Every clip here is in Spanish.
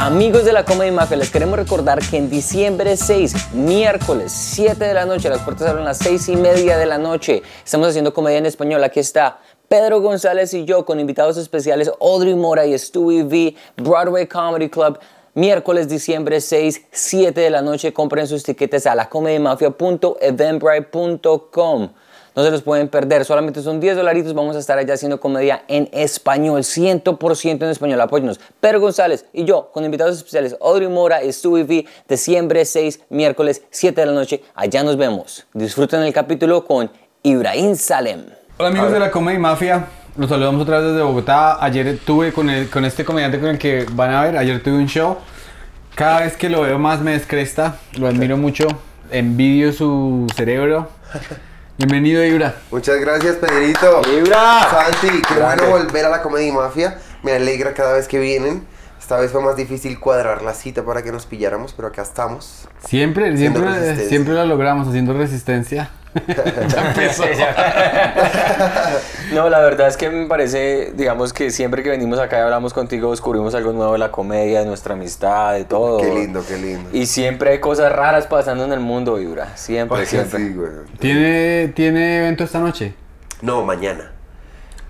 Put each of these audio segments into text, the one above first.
Amigos de la Comedy Mafia, les queremos recordar que en diciembre 6, miércoles 7 de la noche, las puertas abren a las 6 y media de la noche. Estamos haciendo comedia en español. Aquí está Pedro González y yo con invitados especiales Audrey Mora y Stewie V, Broadway Comedy Club. Miércoles, diciembre 6, 7 de la noche. Compren sus tiquetes a lacomedymafia.eventbrite.com. No se los pueden perder, solamente son 10 dolaritos. Vamos a estar allá haciendo comedia en español, 100% en español. Apóyenos. Pedro González y yo, con invitados especiales, Audrey Mora y Stewie V, diciembre 6, miércoles 7 de la noche. Allá nos vemos. Disfruten el capítulo con Ibrahim Salem. Hola amigos de la Comedy Mafia, los saludamos otra vez desde Bogotá. Ayer tuve con, el- con este comediante con el que van a ver, ayer tuve un show. Cada vez que lo veo más me descresta, lo admiro mucho, envidio su cerebro. Bienvenido Ibra. Muchas gracias, Pedrito. ¡Ibra! Santi, qué bueno volver a la Comedy Mafia. Me alegra cada vez que vienen. Esta vez fue más difícil cuadrar la cita para que nos pilláramos, pero acá estamos. Siempre, siempre, siempre lo logramos haciendo resistencia. Ya empezó. No, la verdad es que me parece, digamos que siempre que venimos acá y hablamos contigo, descubrimos algo nuevo de la comedia, de nuestra amistad, de todo. Qué lindo, qué lindo. Y siempre hay cosas raras pasando en el mundo, Vibra. Siempre, siempre. Sí, güey. ¿Tiene, ¿Tiene evento esta noche? No, mañana.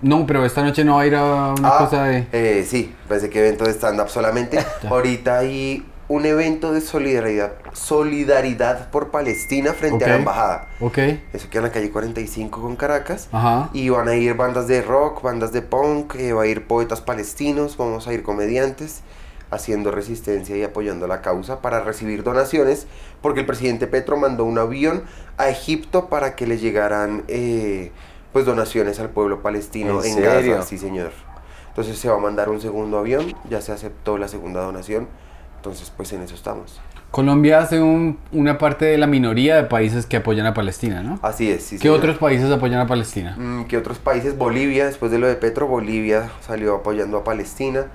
No, pero esta noche no va a ir a una Ah, cosa de... eh, sí, pensé que evento de stand-up solamente. Ahorita hay un evento de solidaridad, solidaridad por Palestina frente a la embajada. Ok, Eso queda en la calle 45 con Caracas. ajá. Y van a ir bandas de rock, bandas de punk, eh, va a ir poetas palestinos, vamos a ir comediantes haciendo resistencia y apoyando la causa para recibir donaciones, porque el presidente Petro mandó un avión a Egipto para que le llegaran eh, pues donaciones al pueblo palestino ¿En en, serio? Gaza, sí señor. Entonces se va a mandar un segundo avión, ya se aceptó la segunda donación, entonces pues en eso estamos. Colombia hace un- una parte de la minoría de países que apoyan a Palestina, ¿no? Así es, sí ¿Qué señor. otros países apoyan a Palestina? Mm, ¿Qué otros países? Bolivia, después de lo de Petro, Bolivia salió apoyando a Palestina.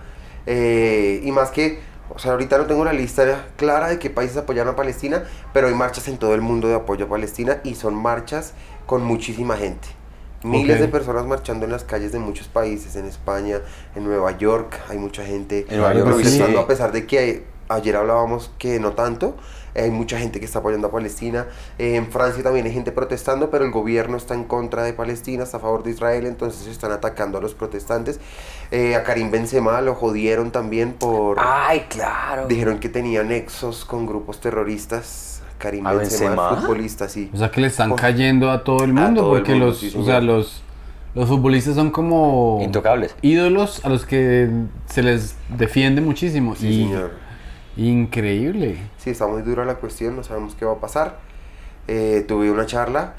Eh, y más que, o sea, ahorita no tengo la lista clara de qué países apoyan a Palestina, pero hay marchas en todo el mundo de apoyo a Palestina y son marchas con muchísima gente. Miles de personas marchando en las calles de muchos países, en España, en Nueva York, hay mucha gente protestando sí. a pesar de que ayer hablábamos que no tanto, hay mucha gente que está apoyando a Palestina, Eh, en Francia también hay gente protestando, pero el gobierno está en contra de Palestina, está a favor de Israel, entonces están atacando a los protestantes. Eh, a Karim Benzema lo jodieron también por... Ay, claro. Dijeron que tenía nexos con grupos terroristas. Karim ¿A Benzema, Benzema? futbolista, sí. O sea que le están cayendo a todo el mundo todo el porque mundo, los, sí, o sea, los, los futbolistas son como Intocables. ídolos a los que se les defiende muchísimo. Sí, y señor. increíble. Sí, está muy dura la cuestión, no sabemos qué va a pasar. Eh, tuve una charla,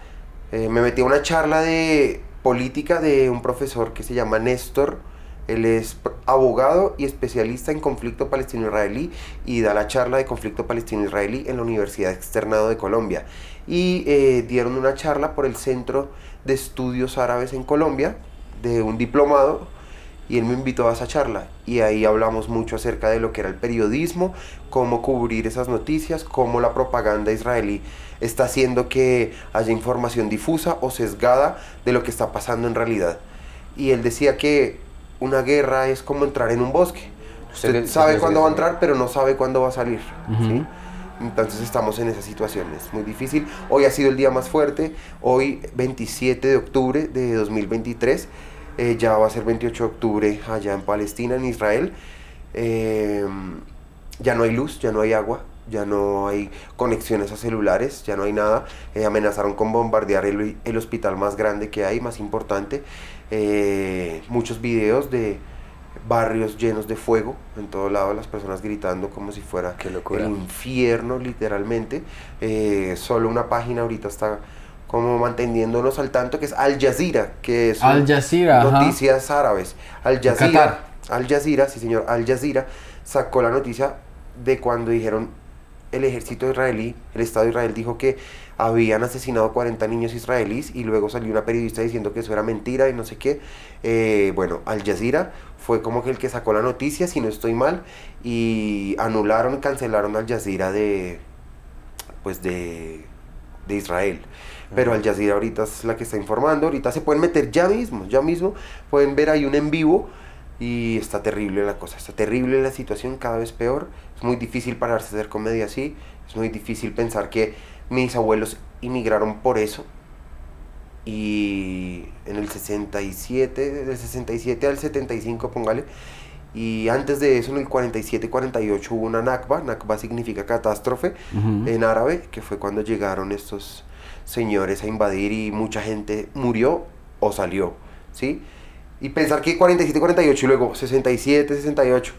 eh, me metí a una charla de política de un profesor que se llama Néstor. Él es abogado y especialista en conflicto palestino-israelí y da la charla de conflicto palestino-israelí en la Universidad Externado de Colombia. Y eh, dieron una charla por el Centro de Estudios Árabes en Colombia, de un diplomado, y él me invitó a esa charla y ahí hablamos mucho acerca de lo que era el periodismo, cómo cubrir esas noticias, cómo la propaganda israelí está haciendo que haya información difusa o sesgada de lo que está pasando en realidad. Y él decía que una guerra es como entrar en un bosque. Usted que- sabe cuándo va a entrar, pero no sabe cuándo va a salir. Entonces estamos en esa situación, es muy difícil. Hoy ha sido el día más fuerte, hoy 27 de octubre de 2023, eh, ya va a ser 28 de octubre allá en Palestina, en Israel. Eh, ya no hay luz, ya no hay agua, ya no hay conexiones a celulares, ya no hay nada. Eh, amenazaron con bombardear el, el hospital más grande que hay, más importante. Eh, muchos videos de barrios llenos de fuego en todo lado, las personas gritando como si fuera el infierno literalmente. Eh, solo una página ahorita está como manteniéndonos al tanto que es Al Jazeera, que es Al ajá. noticias árabes. Al Qatar. Jazeera, Al Jazeera, sí señor, Al Jazeera sacó la noticia de cuando dijeron el ejército israelí, el Estado de Israel dijo que habían asesinado 40 niños israelíes y luego salió una periodista diciendo que eso era mentira y no sé qué. Eh, bueno, Al Jazeera fue como que el que sacó la noticia, si no estoy mal, y anularon, cancelaron Al Jazeera de, pues de, de Israel. Pero Al Jazeera ahorita es la que está informando, ahorita se pueden meter ya mismo, ya mismo, pueden ver ahí un en vivo Y está terrible la cosa, está terrible la situación, cada vez peor. Es muy difícil pararse a hacer comedia así. Es muy difícil pensar que mis abuelos inmigraron por eso. Y en el 67, del 67 al 75, póngale. Y antes de eso, en el 47-48 hubo una Nakba. Nakba significa catástrofe en árabe, que fue cuando llegaron estos señores a invadir y mucha gente murió o salió, ¿sí? Y pensar que 47-48 y luego 67-68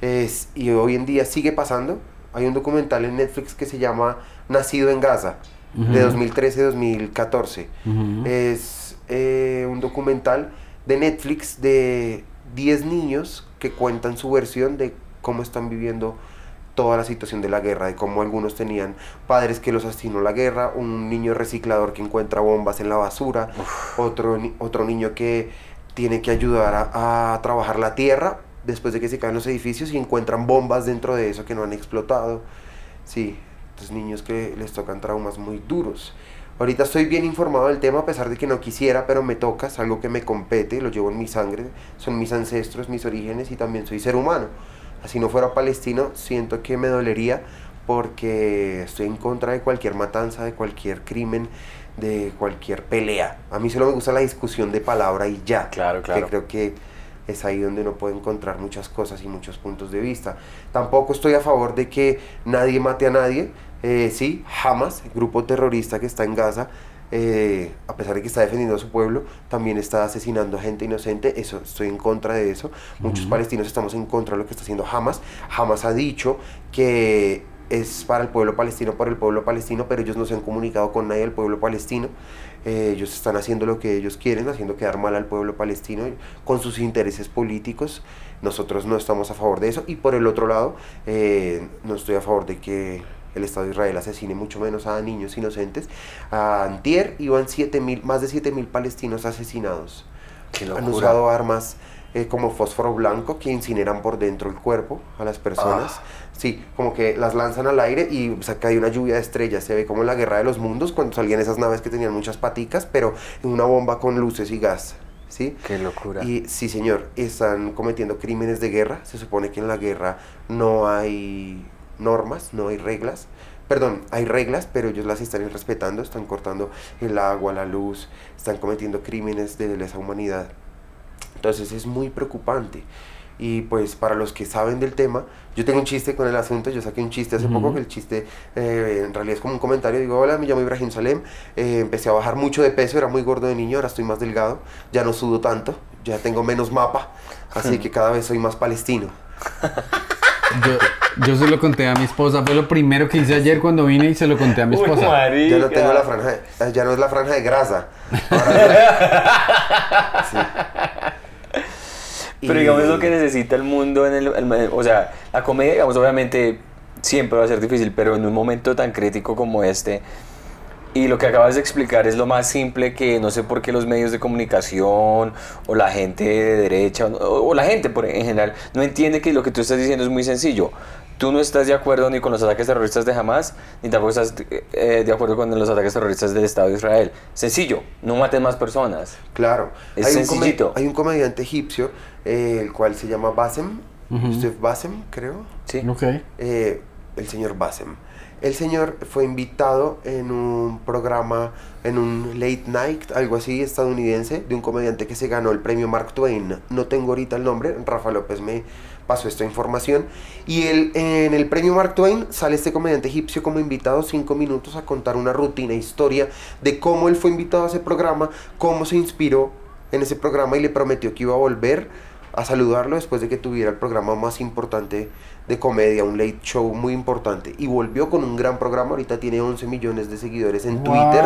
es, y hoy en día sigue pasando. Hay un documental en Netflix que se llama Nacido en Gaza, de 2013-2014. Es eh, un documental de Netflix de 10 niños que cuentan su versión de cómo están viviendo toda la situación de la guerra, de cómo algunos tenían padres que los asesinó la guerra, un niño reciclador que encuentra bombas en la basura, otro, otro niño que tiene que ayudar a, trabajar la tierra después de que se caen los edificios y encuentran bombas dentro de eso que no han explotado. Sí, estos niños que les tocan traumas muy duros. Ahorita estoy bien informado del tema a pesar de que no quisiera, pero me toca, es algo que me compete, lo llevo en mi sangre, son mis ancestros, mis orígenes y también soy ser humano. Así no fuera palestino, siento que me dolería porque estoy en contra de cualquier matanza, de cualquier crimen, de cualquier pelea. A mí solo me gusta la discusión de palabra y ya. Claro, claro. Que creo que es ahí donde uno puede encontrar muchas cosas y muchos puntos de vista. Tampoco estoy a favor de que nadie mate a nadie. Eh, sí, Hamas, el grupo terrorista que está en Gaza, eh, a pesar de que está defendiendo a su pueblo, también está asesinando a gente inocente. Eso, estoy en contra de eso. Muchos palestinos estamos en contra de lo que está haciendo Hamas. Hamas ha dicho que es para el pueblo palestino, por el pueblo palestino, pero ellos no se han comunicado con nadie del pueblo palestino. Eh, ellos están haciendo lo que ellos quieren, haciendo quedar mal al pueblo palestino con sus intereses políticos. Nosotros no estamos a favor de eso. Y por el otro lado, eh, no estoy a favor de que el Estado de Israel asesine mucho menos a niños inocentes. A Antier iban siete mil, más de 7.000 palestinos asesinados. Han usado armas eh, como fósforo blanco que incineran por dentro el cuerpo a las personas. Ah. Sí, como que las lanzan al aire y se cae una lluvia de estrellas. Se ve como la guerra de los mundos cuando salían esas naves que tenían muchas paticas, pero en una bomba con luces y gas. ¿Sí? Qué locura. Y sí, señor, están cometiendo crímenes de guerra. Se supone que en la guerra no hay normas, no hay reglas. Perdón, hay reglas, pero ellos las están respetando, están cortando el agua, la luz, están cometiendo crímenes de lesa humanidad. Entonces es muy preocupante. Y pues para los que saben del tema, yo tengo un chiste con el asunto, yo saqué un chiste hace poco, que el chiste eh, en realidad es como un comentario, digo, hola, me llamo Ibrahim Salem, eh, empecé a bajar mucho de peso, era muy gordo de niño, ahora estoy más delgado, ya no sudo tanto, ya tengo menos mapa, así que cada vez soy más palestino. Yo, yo se lo conté a mi esposa, fue lo primero que hice ayer cuando vine y se lo conté a mi esposa. ya no tengo la franja, de, ya no es la franja de grasa. sí. Pero digamos es lo que necesita el mundo en el, O sea, la comedia, digamos, obviamente siempre va a ser difícil, pero en un momento tan crítico como este... Y lo que acabas de explicar es lo más simple que no sé por qué los medios de comunicación o la gente de derecha o, la gente por, en general no entiende que lo que tú estás diciendo es muy sencillo. Tú no estás de acuerdo ni con los ataques terroristas de Hamas, ni tampoco estás eh, de acuerdo con los ataques terroristas del Estado de Israel. Sencillo, no mates más personas. Claro. Es sencillito. hay un comediante egipcio eh, el cual se llama Bassem, Steve Bassem, creo. Sí. Ok. Eh, el señor Bassem. El señor fue invitado en un programa, en un late night, algo así, estadounidense, de un comediante que se ganó el premio Mark Twain. No tengo ahorita el nombre, Rafa López me pasó esta información. Y en el premio Mark Twain sale este comediante egipcio como invitado cinco minutos a contar una rutina, historia de cómo él fue invitado a ese programa, cómo se inspiró en ese programa y le prometió que iba a volver a saludarlo después de que tuviera el programa más importante de comedia, un late show muy importante. Y volvió con un gran programa, ahorita tiene 11 millones de seguidores en Twitter.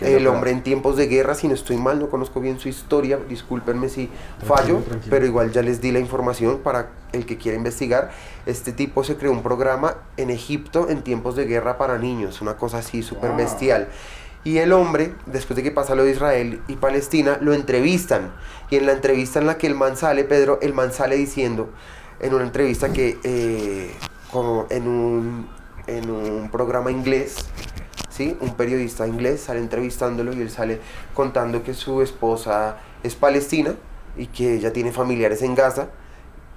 El hombre en tiempos de guerra, si no estoy mal, no conozco bien su historia, discúlpenme si fallo, pero igual ya les di la información para el que quiera investigar. Este tipo se creó un programa en Egipto en tiempos de guerra para niños, una cosa así súper bestial. Y el hombre, después de que pasa lo de Israel y Palestina, lo entrevistan. Y en la entrevista en la que el man sale, Pedro, el man sale diciendo, en una entrevista que, eh, como en un, en un programa inglés, ¿sí? un periodista inglés sale entrevistándolo y él sale contando que su esposa es palestina, y que ella tiene familiares en Gaza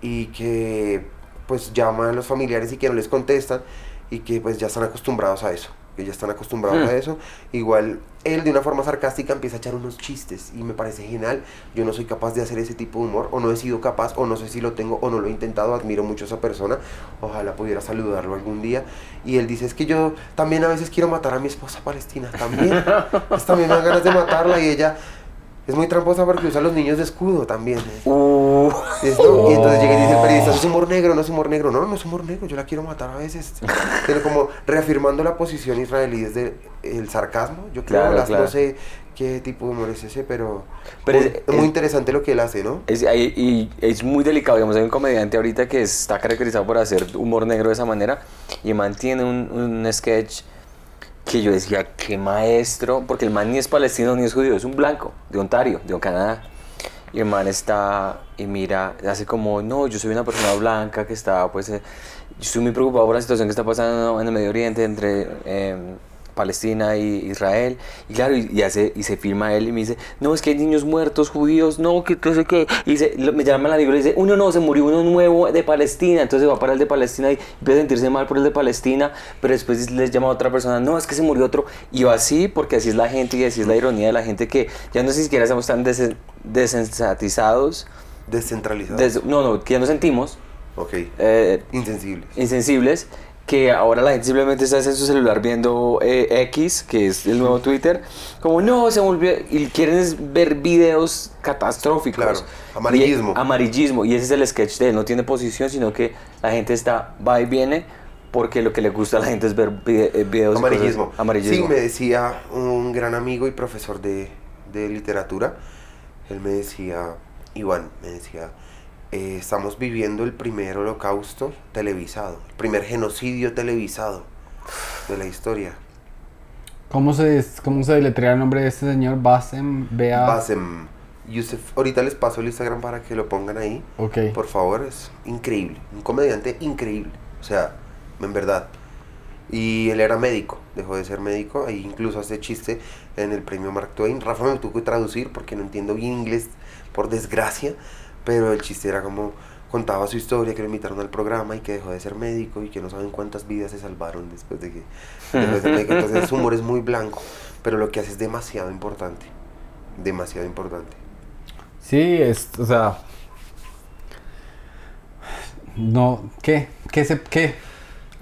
y que pues llaman a los familiares y que no les contestan y que pues ya están acostumbrados a eso ya están acostumbrados Hmm. a eso. Igual él de una forma sarcástica empieza a echar unos chistes y me parece genial. Yo no soy capaz de hacer ese tipo de humor o no he sido capaz o no sé si lo tengo o no lo he intentado. Admiro mucho a esa persona. Ojalá pudiera saludarlo algún día. Y él dice, es que yo también a veces quiero matar a mi esposa palestina. También. Pues también me dan ganas de matarla y ella... Es muy tramposa porque usa a los niños de escudo también. ¿eh? Uh, ¿no? Y entonces llega y dice el periodista, es humor negro, no es humor negro. No, no es humor negro, yo la quiero matar a veces. Pero como reafirmando la posición israelí desde el sarcasmo. Yo creo, Claro, claro. no sé qué tipo de humor es ese, pero, Pero muy, es- es muy es- interesante lo que él hace, ¿no? Es, y es muy delicado, digamos, hay un comediante ahorita que está caracterizado por hacer humor negro de esa manera y mantiene un, un sketch que yo decía, qué maestro, porque el man ni es palestino ni es judío, es un blanco de Ontario, de Canadá. Y el man está y mira, hace como, no, yo soy una persona blanca que está, pues, eh, yo estoy muy preocupado por la situación que está pasando en el Medio Oriente entre eh, Palestina y Israel. Y claro, y, y hace, y se firma él y me dice, no, es que hay niños muertos, judíos, no, que no sé qué. Y lo- me llama la Biblia y dice, uno no, se murió uno nuevo de Palestina. Entonces va para el de Palestina y empieza a sentirse mal por el de Palestina, pero después les llama a otra persona, no, es que se murió otro. Y va así, porque así es la gente y así es la ironía de la gente que ya no siquiera estamos tan desen- desensatizados. Descentralizado. des- no, no, que ya no sentimos. ok. eh, Insensibles. insensibles que ahora la gente simplemente está en su celular viendo eh, X, que es el nuevo Twitter, como no, se volvió, y quieren es ver videos catastróficos. Claro, amarillismo. Y- amarillismo, y ese es el sketch de él, no tiene posición, sino que la gente está, va y viene, porque lo que le gusta a la gente es ver eh, videos. y cosas- Amarillismo. amarillismo. Sí, me decía un gran amigo y profesor de, de literatura. Él me decía, Iván, me decía, eh, estamos viviendo el primer holocausto televisado, el primer genocidio televisado de la historia. ¿Cómo se, cómo se deletrea el nombre de este señor? Basem, Bea. Basem Yusef, ahorita les paso el Instagram para que lo pongan ahí. Ok. Por favor, es increíble. Un comediante increíble. O sea, en verdad. Y él era médico, dejó de ser médico. Ahí incluso hace chiste en el premio Mark Twain. Rafa me tuvo que traducir porque no entiendo bien inglés, por desgracia. Pero el chiste era como contaba su historia, que lo invitaron al programa y que dejó de ser médico y que no saben cuántas vidas se salvaron después de que dejó de ser médico. Entonces su humor es muy blanco, pero lo que hace es demasiado importante. Demasiado importante. Sí, es, o sea. No, ¿qué? ¿Qué se, qué?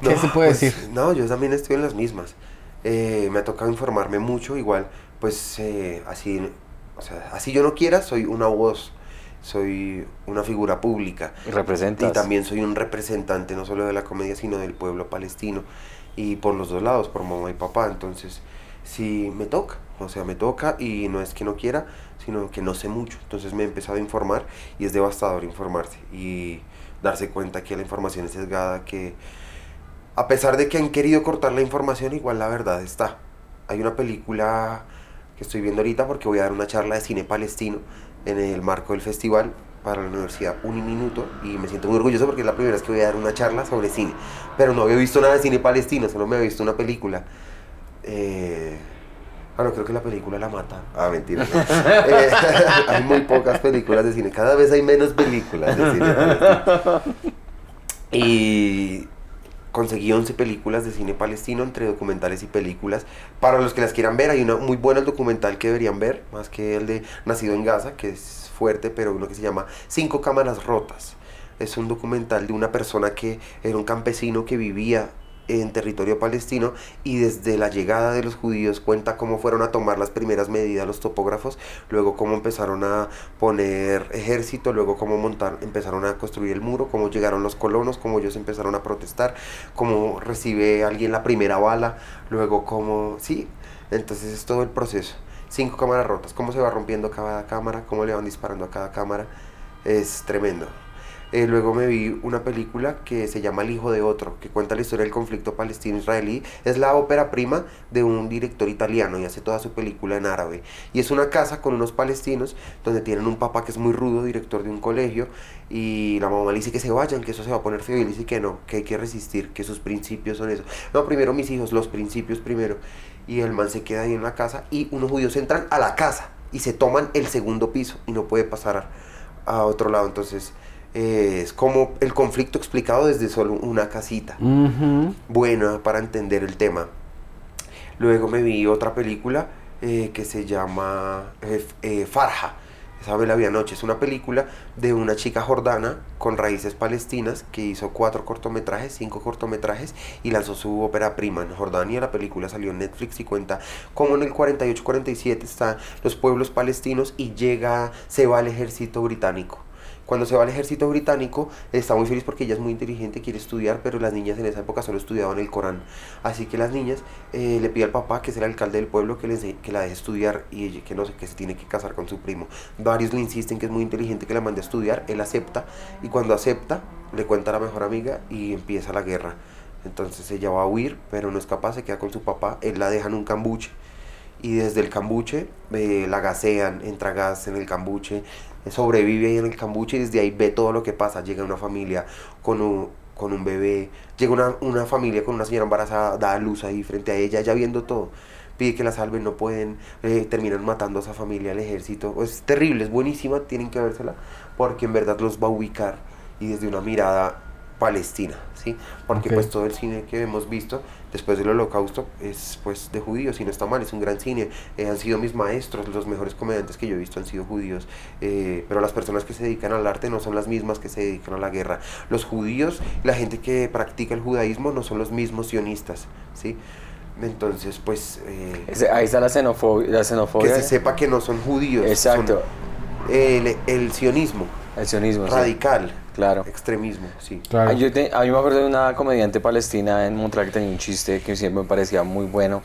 ¿Qué No, se puede pues, decir? No, yo también estoy en las mismas. Eh, me ha tocado informarme mucho, igual, pues eh, así, o sea, así yo no quiera, soy una voz, soy una figura pública. Y representas. Y también soy un representante no solo de la comedia, sino del pueblo palestino. Y por los dos lados, por mamá y papá. Entonces, sí me toca. O sea, me toca y no es que no quiera, sino que no sé mucho. Entonces me he empezado a informar y es devastador informarse y darse cuenta que la información es sesgada, que a pesar de que han querido cortar la información, igual la verdad está. Hay una película que estoy viendo ahorita porque voy a dar una charla de cine palestino en el marco del festival para la Universidad Uniminuto y me siento muy orgulloso porque es la primera vez que voy a dar una charla sobre cine. Pero no había visto nada de cine palestino, solo me había visto una película. Eh, ah, no, creo que la película la mata. Ah, mentira. no. Eh, hay muy pocas películas de cine, cada vez hay menos películas de cine palestino. Y conseguí 11 películas de cine palestino entre documentales y películas. Para los que las quieran ver, hay uno muy bueno el documental que deberían ver, más que el de Nacido en Gaza, que es fuerte, pero uno que se llama Cinco cámaras rotas. Es un documental de una persona que era un campesino que vivía en territorio palestino y desde la llegada de los judíos cuenta cómo fueron a tomar las primeras medidas los topógrafos, luego cómo empezaron a poner ejército, luego cómo montar, empezaron a construir el muro, cómo llegaron los colonos, cómo ellos empezaron a protestar, cómo recibe alguien la primera bala, luego cómo, sí, entonces es todo el proceso. Cinco cámaras rotas, cómo se va rompiendo cada cámara, cómo le van disparando a cada cámara, es tremendo. Eh, luego me vi una película que se llama El hijo de otro, que cuenta la historia del conflicto palestino-israelí. Es la ópera prima de un director italiano y hace toda su película en árabe. Y es una casa con unos palestinos donde tienen un papá que es muy rudo, director de un colegio, y la mamá le dice que se vayan, que eso se va a poner feo, y él dice que no, que hay que resistir, que sus principios son eso. No, primero mis hijos, los principios primero. Y el man se queda ahí en la casa y unos judíos entran a la casa y se toman el segundo piso y no puede pasar a otro lado. Entonces, eh, es como el conflicto explicado desde solo una casita. Ujú. Buena para entender el tema. Luego me vi otra película eh, que se llama eh, eh, Farja. Esa me la vi anoche. Es una película de una chica jordana con raíces palestinas que hizo cuatro cortometrajes, cinco cortometrajes y lanzó su ópera prima en Jordania. La película salió en Netflix y cuenta cómo en el 48-47 están los pueblos palestinos y llega, se va el ejército británico. Cuando se va al ejército británico, está muy feliz porque ella es muy inteligente, quiere estudiar, pero las niñas en esa época solo estudiaban el Corán. Así que las niñas eh, le pide al papá, que es el alcalde del pueblo, que, les que la deje estudiar y ella, que no sé, que se tiene que casar con su primo. Varios le insisten que es muy inteligente, que la mande a estudiar, él acepta, y cuando acepta, le cuenta a la mejor amiga y empieza la guerra. Entonces ella va a huir, pero no es capaz, se queda con su papá, él la deja en un cambuche y desde el cambuche eh, la gasean, entra gas en el cambuche, sobrevive ahí en el cambuche y desde ahí ve todo lo que pasa. Llega una familia con un, con un bebé, llega una, una familia con una señora embarazada, da a luz ahí frente a ella, ya viendo todo. Pide que la salven, no pueden, eh, terminan matando a esa familia, al ejército. Es terrible, es buenísima, tienen que vérsela porque en verdad los va a ubicar y desde una mirada palestina, ¿sí? Porque pues todo el cine que hemos visto después del holocausto es pues de judíos y no está mal, es un gran cine. Eh, han sido mis maestros, los mejores comediantes que yo he visto han sido judíos, eh, pero las personas que se dedican al arte no son las mismas que se dedican a la guerra. Los judíos, la gente que practica el judaísmo no son los mismos sionistas, ¿sí? Entonces pues... eh, Ahí está la xenofobia. La que xenofobia se sepa que no son judíos. Exacto. son el, el sionismo El sionismo. sí. radical, Claro. extremismo, sí. Claro. Yo te- a mí me acuerdo de una comediante palestina en Montreal que tenía un chiste que siempre me parecía muy bueno.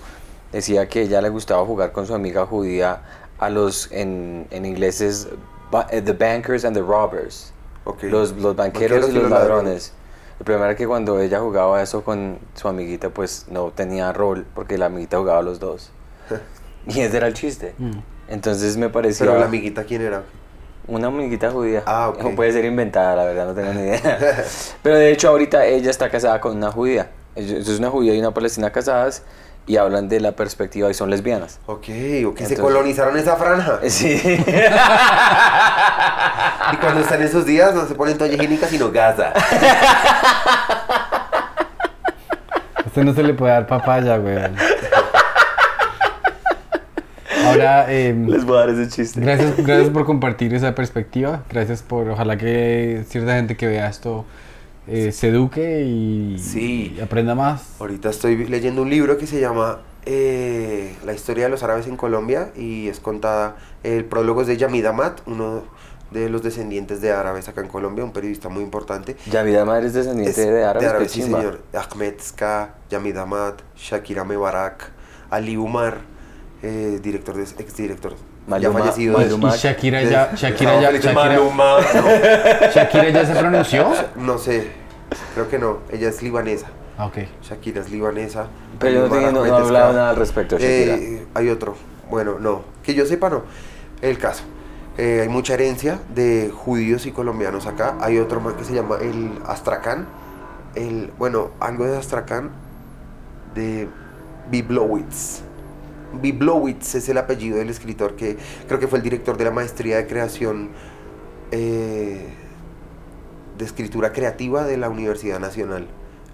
Decía que ella le gustaba jugar con su amiga judía a los, en, en inglés es eh, the bankers and the robbers. Ok. Los, los banqueros, y los ladrones. El problema era que cuando ella jugaba eso con su amiguita, pues no tenía rol, porque la amiguita jugaba a los dos. y ese era el chiste. Mm. Entonces me parecía Pero la amiguita, ¿quién era? Una amiguita judía. Ah, ok. O puede ser inventada, la verdad, no tengo ni idea. Pero de hecho ahorita ella está casada con una judía. Es una judía y una palestina casadas y hablan de la perspectiva y son lesbianas. Ok, o que se Entonces- colonizaron esa franja. Sí. Y cuando están esos días no se ponen toalla higiénica, sino gasa. A usted no se le puede dar papaya, güey. Ahora, em, Les voy a dar ese chiste. gracias, gracias por compartir esa perspectiva. Gracias por, ojalá que cierta gente que vea esto eh, se eduque y, Sí. y aprenda más. Ahorita estoy leyendo un libro que se llama eh, La historia de los árabes en Colombia y es contada, el prólogo es de Yamid Amat, uno de los descendientes de árabes acá en Colombia, un periodista muy importante. Yavid Amar es descendiente Es de árabes. qué sí chimba. señor. Ahmed Ska, Yamid Amat, Shakira Mebarak, Ali Umar, eh, director de, exdirector ya Maluma- fallecido. Maluma- Y Shakira de- ya, Shakira ya, Shakira, Maluma, no. Shakira ya se pronunció. No sé, creo que no. Ella es libanesa. Ah, ok. Shakira es libanesa. Pero yo no, no, Esca. nada al respecto, Shakira. Eh, hay otro. Bueno, no. Que yo sepa, no. El caso. Eh, hay mucha herencia de judíos y colombianos acá. Hay otro más que se llama el Astrakhan. El, bueno, algo de Astrakhan de Biblowitz. Biblowitz es el apellido del escritor que creo que fue el director de la maestría de creación eh, de escritura creativa de la Universidad Nacional.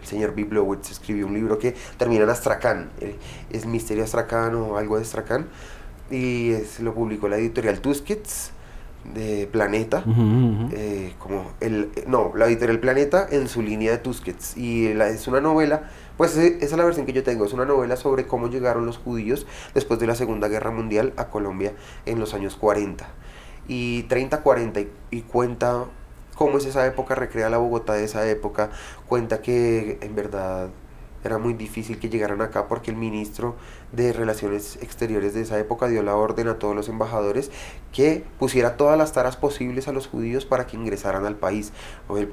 El señor Biblowitz escribió un libro que termina en Astrakhan. eh, es Misterio Astrakhan o algo de Astrakhan. Y es- lo publicó la editorial Tusquets de Planeta. Eh, como el no la editorial Planeta en su línea de Tusquets y la- es una novela pues esa es la versión que yo tengo. Es una novela sobre cómo llegaron los judíos después de la Segunda Guerra Mundial a Colombia en los años 40 y 30 40 y, y cuenta cómo es esa época recrea la Bogotá de esa época cuenta que en verdad era muy difícil que llegaran acá porque el ministro de Relaciones Exteriores de esa época dio la orden a todos los embajadores que pusiera todas las taras posibles a los judíos para que ingresaran al país.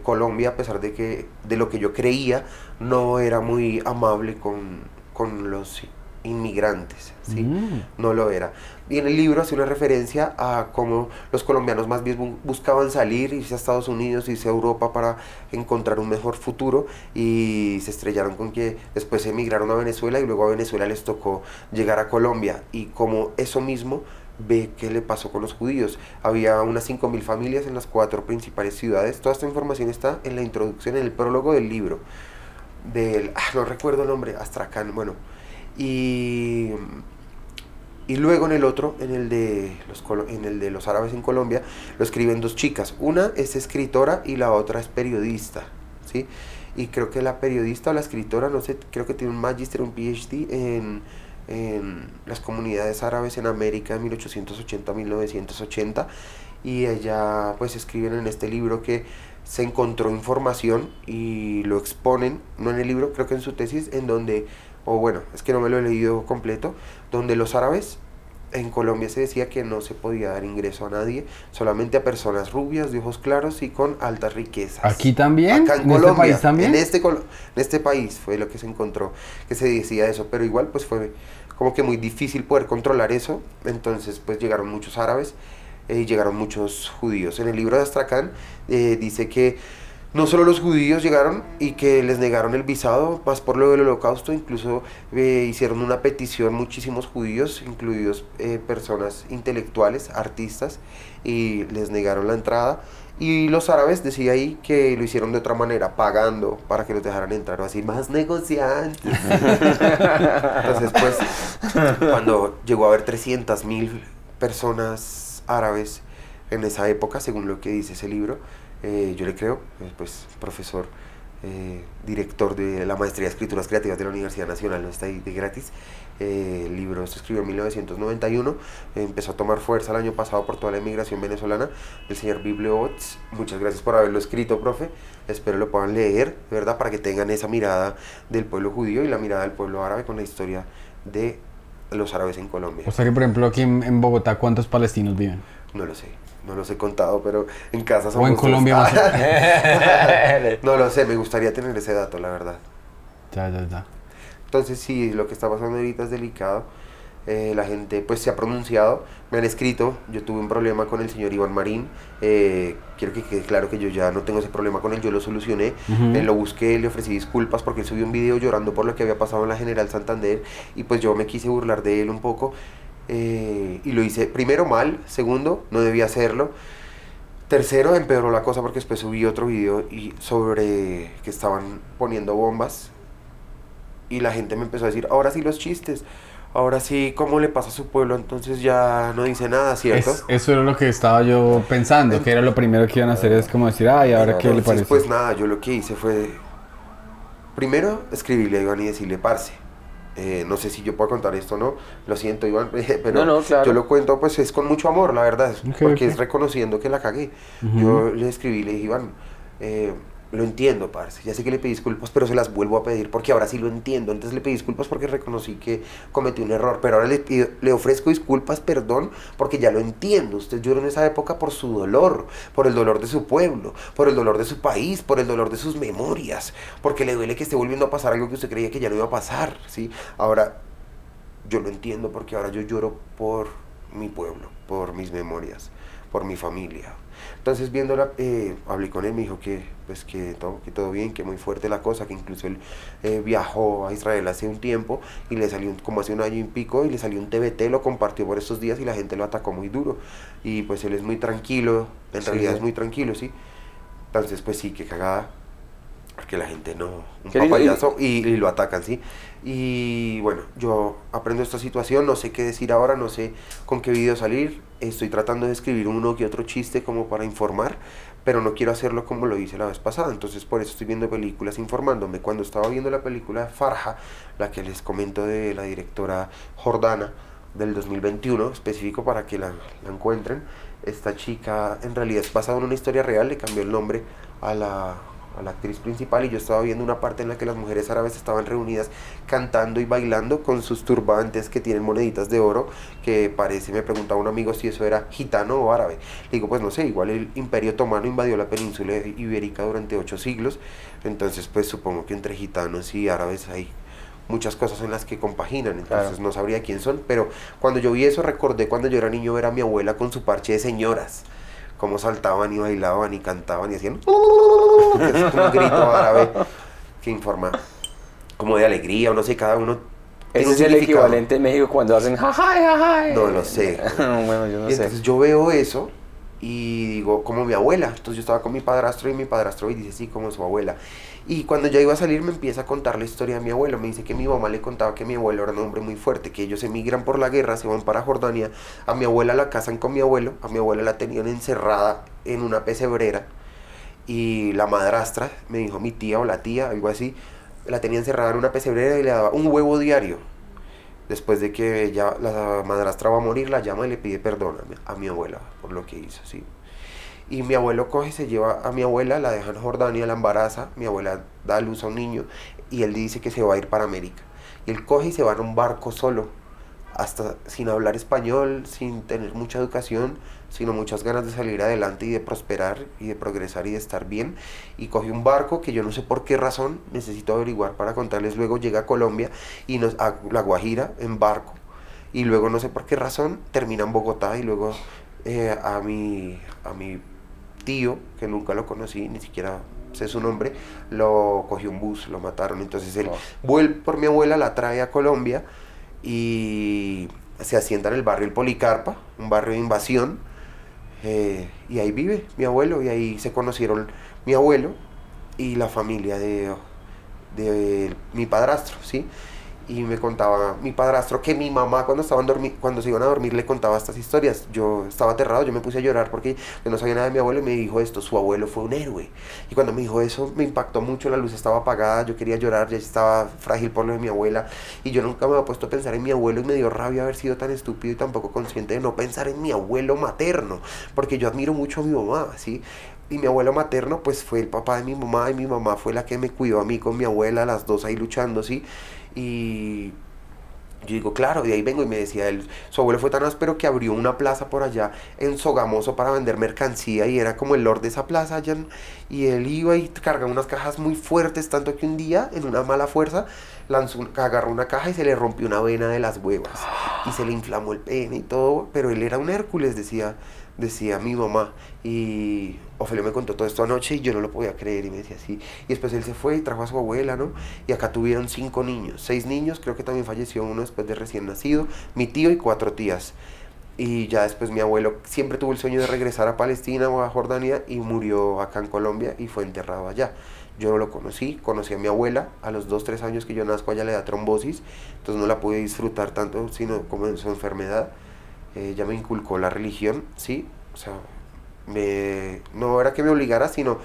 Colombia, a pesar de que de lo que yo creía, no era muy amable con, con los inmigrantes, ¿sí? Mm. No lo era. Y en el libro hace una referencia a cómo los colombianos más bien bu- buscaban salir, irse a Estados Unidos, irse a Europa para encontrar un mejor futuro y se estrellaron con que después emigraron a Venezuela y luego a Venezuela les tocó llegar a Colombia y como eso mismo ve qué le pasó con los judíos. Había unas 5.000 familias en las cuatro principales ciudades. Toda esta información está en la introducción, en el prólogo del libro. Del, ah, no recuerdo el nombre, Astrakhan, bueno. Y, y luego en el otro, en el, de los, en el de los árabes en Colombia, lo escriben dos chicas. Una es escritora y la otra es periodista. ¿sí? Y creo que la periodista o la escritora, no sé, creo que tiene un magister, un PhD en en las comunidades árabes en América de 1880-1980 y ella pues escriben en este libro que se encontró información y lo exponen, no en el libro, creo que en su tesis, en donde, o bueno, es que no me lo he leído completo, donde los árabes en Colombia se decía que no se podía dar ingreso a nadie, solamente a personas rubias, de ojos claros y con altas riquezas. ¿Aquí también? Acá en, este Colombia, país también? En este, en este país fue lo que se encontró, que se decía eso, pero igual pues fue como que muy difícil poder controlar eso, entonces pues llegaron muchos árabes eh, y llegaron muchos judíos. En el libro de Astrakhan eh, dice que no solo los judíos llegaron y que les negaron el visado, más por lo del holocausto, incluso eh, hicieron una petición muchísimos judíos, incluidos eh, personas intelectuales, artistas, y les negaron la entrada. Y los árabes decía ahí que lo hicieron de otra manera, pagando para que los dejaran entrar, o así, más negociantes. Entonces, pues, cuando llegó a haber 300 mil personas árabes en esa época, según lo que dice ese libro, eh, yo le creo, eh, pues profesor, eh, director de la maestría de escrituras creativas de la Universidad Nacional, no está ahí de gratis. el libro se escribió en 1991, empezó a tomar fuerza el año pasado por toda la inmigración venezolana. El señor Bibliobots, muchas gracias por haberlo escrito, profe. Espero lo puedan leer, ¿verdad? Para que tengan esa mirada del pueblo judío y la mirada del pueblo árabe con la historia de los árabes en Colombia. O sea que, por ejemplo, aquí en, en Bogotá, ¿cuántos palestinos viven? No lo sé. No los he contado, pero en casa somos O en. Colombia más. no lo sé, me gustaría tener ese dato, la verdad. Ya, ya, ya. Entonces sí, lo que está pasando ahorita es delicado. Eh, la gente pues se ha pronunciado, me han escrito, yo tuve un problema con el señor Iván Marín, eh, quiero que quede claro que yo ya no tengo ese problema con él, yo lo solucioné, Ujú. eh, lo busqué, le ofrecí disculpas porque él subió un video llorando por lo que había pasado en la General Santander y pues yo me quise burlar de él un poco eh, y lo hice primero mal, segundo, no debía hacerlo. Tercero, empeoró la cosa porque después subí otro video y sobre que estaban poniendo bombas y la gente me empezó a decir, ahora sí los chistes, ahora sí, ¿cómo le pasa a su pueblo? Entonces ya no dice nada, ¿cierto? Es- eso era lo que estaba yo pensando, que era lo primero que iban a hacer, es como decir, ay, ahora qué le parece. Pues nada, yo lo que hice fue, primero, escribirle a Iván y decirle, parce. Eh, no sé si yo puedo contar esto o no, lo siento Iván, pero No, no, claro. yo lo cuento pues es con mucho amor, la verdad, porque es reconociendo que la cagué. Yo le escribí, le dije, Iván, eh, lo entiendo, parce, ya sé que le pedí disculpas, pero se las vuelvo a pedir porque ahora sí lo entiendo. Entonces le pedí disculpas porque reconocí que cometí un error, pero ahora le, pido, le ofrezco disculpas, perdón, porque ya lo entiendo. Usted lloró en esa época por su dolor, por el dolor de su pueblo, por el dolor de su país, por el dolor de sus memorias, porque le duele que esté volviendo a pasar algo que usted creía que ya no iba a pasar, ¿sí? Ahora, yo lo entiendo porque ahora yo lloro por mi pueblo, por mis memorias, por mi familia. Entonces viéndola, eh, hablé con él, me dijo que, pues, que, todo, que todo bien, que muy fuerte la cosa, que incluso él eh, viajó a Israel hace un tiempo y le salió un- como hace un año y pico y le salió un TBT, lo compartió por estos días y la gente lo atacó muy duro. Y pues él es muy tranquilo, en Sí, realidad es muy tranquilo, sí. Entonces pues sí, que cagada, porque la gente no, un Qué papayazo y, y lo atacan, ¿sí? Y bueno, yo aprendo esta situación, no sé qué decir ahora, no sé con qué video salir, estoy tratando de escribir uno que otro chiste como para informar, pero no quiero hacerlo como lo hice la vez pasada, entonces por eso estoy viendo películas informándome. Cuando estaba viendo la película Farja, la que les comento de la directora Jordana del 2021, específico para que la, la encuentren, esta chica en realidad es basada en una historia real, le cambió el nombre a la, a la actriz principal y yo estaba viendo una parte en la que las mujeres árabes estaban reunidas cantando y bailando con sus turbantes que tienen moneditas de oro, que parece, me preguntaba un amigo si eso era gitano o árabe. Le digo, pues no sé, igual el imperio otomano invadió la península ibérica durante ocho siglos, entonces pues supongo que entre gitanos y árabes hay muchas cosas en las que compaginan, entonces Claro. no sabría quién son, pero cuando yo vi eso recordé cuando yo era niño ver a mi abuela con su parche de señoras, cómo saltaban y bailaban y cantaban y hacían que es como un grito árabe que informa como de alegría o no sé, cada uno Ese es el equivalente en México cuando hacen jajay, jajay. No lo sé. bueno, yo no y sé. entonces yo veo eso y digo, como mi abuela. Entonces yo estaba con mi padrastro y mi padrastro y dice, sí, como su abuela. Y cuando ya iba a salir me empieza a contar la historia de mi abuelo. Me dice que mi mamá le contaba que mi abuelo era un hombre muy fuerte, que ellos emigran por la guerra, se van para Jordania. A mi abuela la casan con mi abuelo. A mi abuela la tenían encerrada en una pesebrera. Y la madrastra, me dijo mi tía o la tía, algo así, la tenía encerrada en una pesebrera y le daba un huevo diario. Después de que ya la madrastra va a morir, la llama y le pide perdón a mi, a mi abuela por lo que hizo, sí. Y mi abuelo coge, se lleva a mi abuela, la deja en Jordania, la embaraza, mi abuela da a luz a un niño y él dice que se va a ir para América. Y él coge y se va en un barco solo, hasta sin hablar español, sin tener mucha educación, sino muchas ganas de salir adelante y de prosperar y de progresar y de estar bien. Y coge un barco que yo no sé por qué razón, necesito averiguar para contarles luego, llega a Colombia y nos, a La Guajira en barco. Y luego no sé por qué razón termina en Bogotá y luego eh, a, mi, a mi tío, que nunca lo conocí, ni siquiera sé su nombre, lo cogió un bus, lo mataron. Entonces él Oh. vuelve por mi abuela, la trae a Colombia y se asienta en el barrio El Policarpa, un barrio de invasión. eh, y ahí vive mi abuelo y ahí se conocieron mi abuelo y la familia de, de mi padrastro, ¿sí? Y me contaba mi padrastro que mi mamá cuando estaban cuando se iban a dormir le contaba estas historias. Yo estaba aterrado, yo me puse a llorar porque no sabía nada de mi abuelo y me dijo esto, su abuelo fue un héroe. Y cuando me dijo eso me impactó mucho, la luz estaba apagada, yo quería llorar, ya estaba frágil por lo de mi abuela y yo nunca me había puesto a pensar en mi abuelo y me dio rabia haber sido tan estúpido y tampoco consciente de no pensar en mi abuelo materno, porque yo admiro mucho a mi mamá, ¿sí? Y mi abuelo materno pues fue el papá de mi mamá y mi mamá fue la que me cuidó a mí con mi abuela, las dos ahí luchando, ¿sí? Y yo digo, claro, de ahí vengo y me decía él, su abuelo fue tan áspero que abrió una plaza por allá en Sogamoso para vender mercancía y era como el lord de esa plaza allá y él iba y cargaba unas cajas muy fuertes, tanto que un día en una mala fuerza lanzó, agarró una caja y se le rompió una vena de las huevas y se le inflamó el pene y todo, pero él era un Hércules, decía, decía mi mamá y Ofelio me contó todo esto anoche y yo no lo podía creer y me decía así. Y después él se fue y trajo a su abuela, ¿no? Y acá tuvieron cinco niños, seis niños, creo que también falleció uno después de recién nacido, mi tío y cuatro tías. Y ya después mi abuelo siempre tuvo el sueño de regresar a Palestina o a Jordania y murió acá en Colombia y fue enterrado allá. Yo no lo conocí, conocí a mi abuela a los dos, tres años que yo nazco, ella le da trombosis, entonces no la pude disfrutar tanto, sino como en su enfermedad. Eh, ella me inculcó la religión, sí, o sea, me, no era que me obligara, sino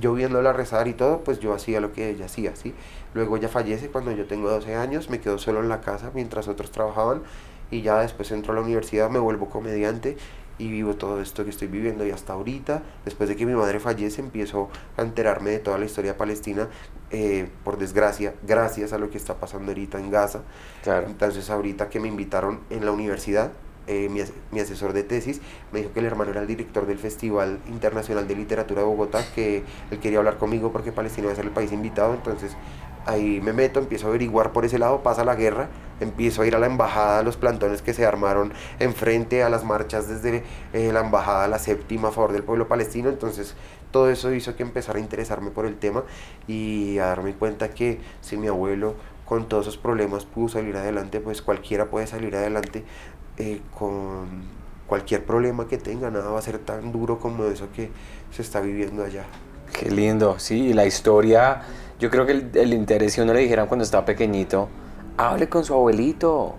yo viéndola rezar y todo, pues yo hacía lo que ella hacía, ¿sí? Luego ella fallece cuando yo tengo 12 años, me quedo solo en la casa mientras otros trabajaban y ya después entro a la universidad, me vuelvo comediante y vivo todo esto que estoy viviendo y hasta ahorita, después de que mi madre fallece, empiezo a enterarme de toda la historia palestina, eh, por desgracia, gracias a lo que está pasando ahorita en Gaza. Claro. Entonces ahorita que me invitaron en la universidad, eh, mi, as- mi asesor de tesis me dijo que el hermano era el director del Festival Internacional de Literatura de Bogotá, que él quería hablar conmigo porque Palestina va a ser el país invitado, entonces ahí me meto, empiezo a averiguar por ese lado, pasa la guerra, empiezo a ir a la embajada, a los plantones que se armaron enfrente a las marchas desde eh, la embajada, la séptima a favor del pueblo palestino, entonces todo eso hizo que empezara a interesarme por el tema y a darme cuenta que si mi abuelo con todos esos problemas pudo salir adelante, pues cualquiera puede salir adelante eh, con cualquier problema que tenga, nada va a ser tan duro como eso que se está viviendo allá. Qué lindo, sí, y la historia, yo creo que el, el interés, si uno le dijeran cuando estaba pequeñito, hable con su abuelito,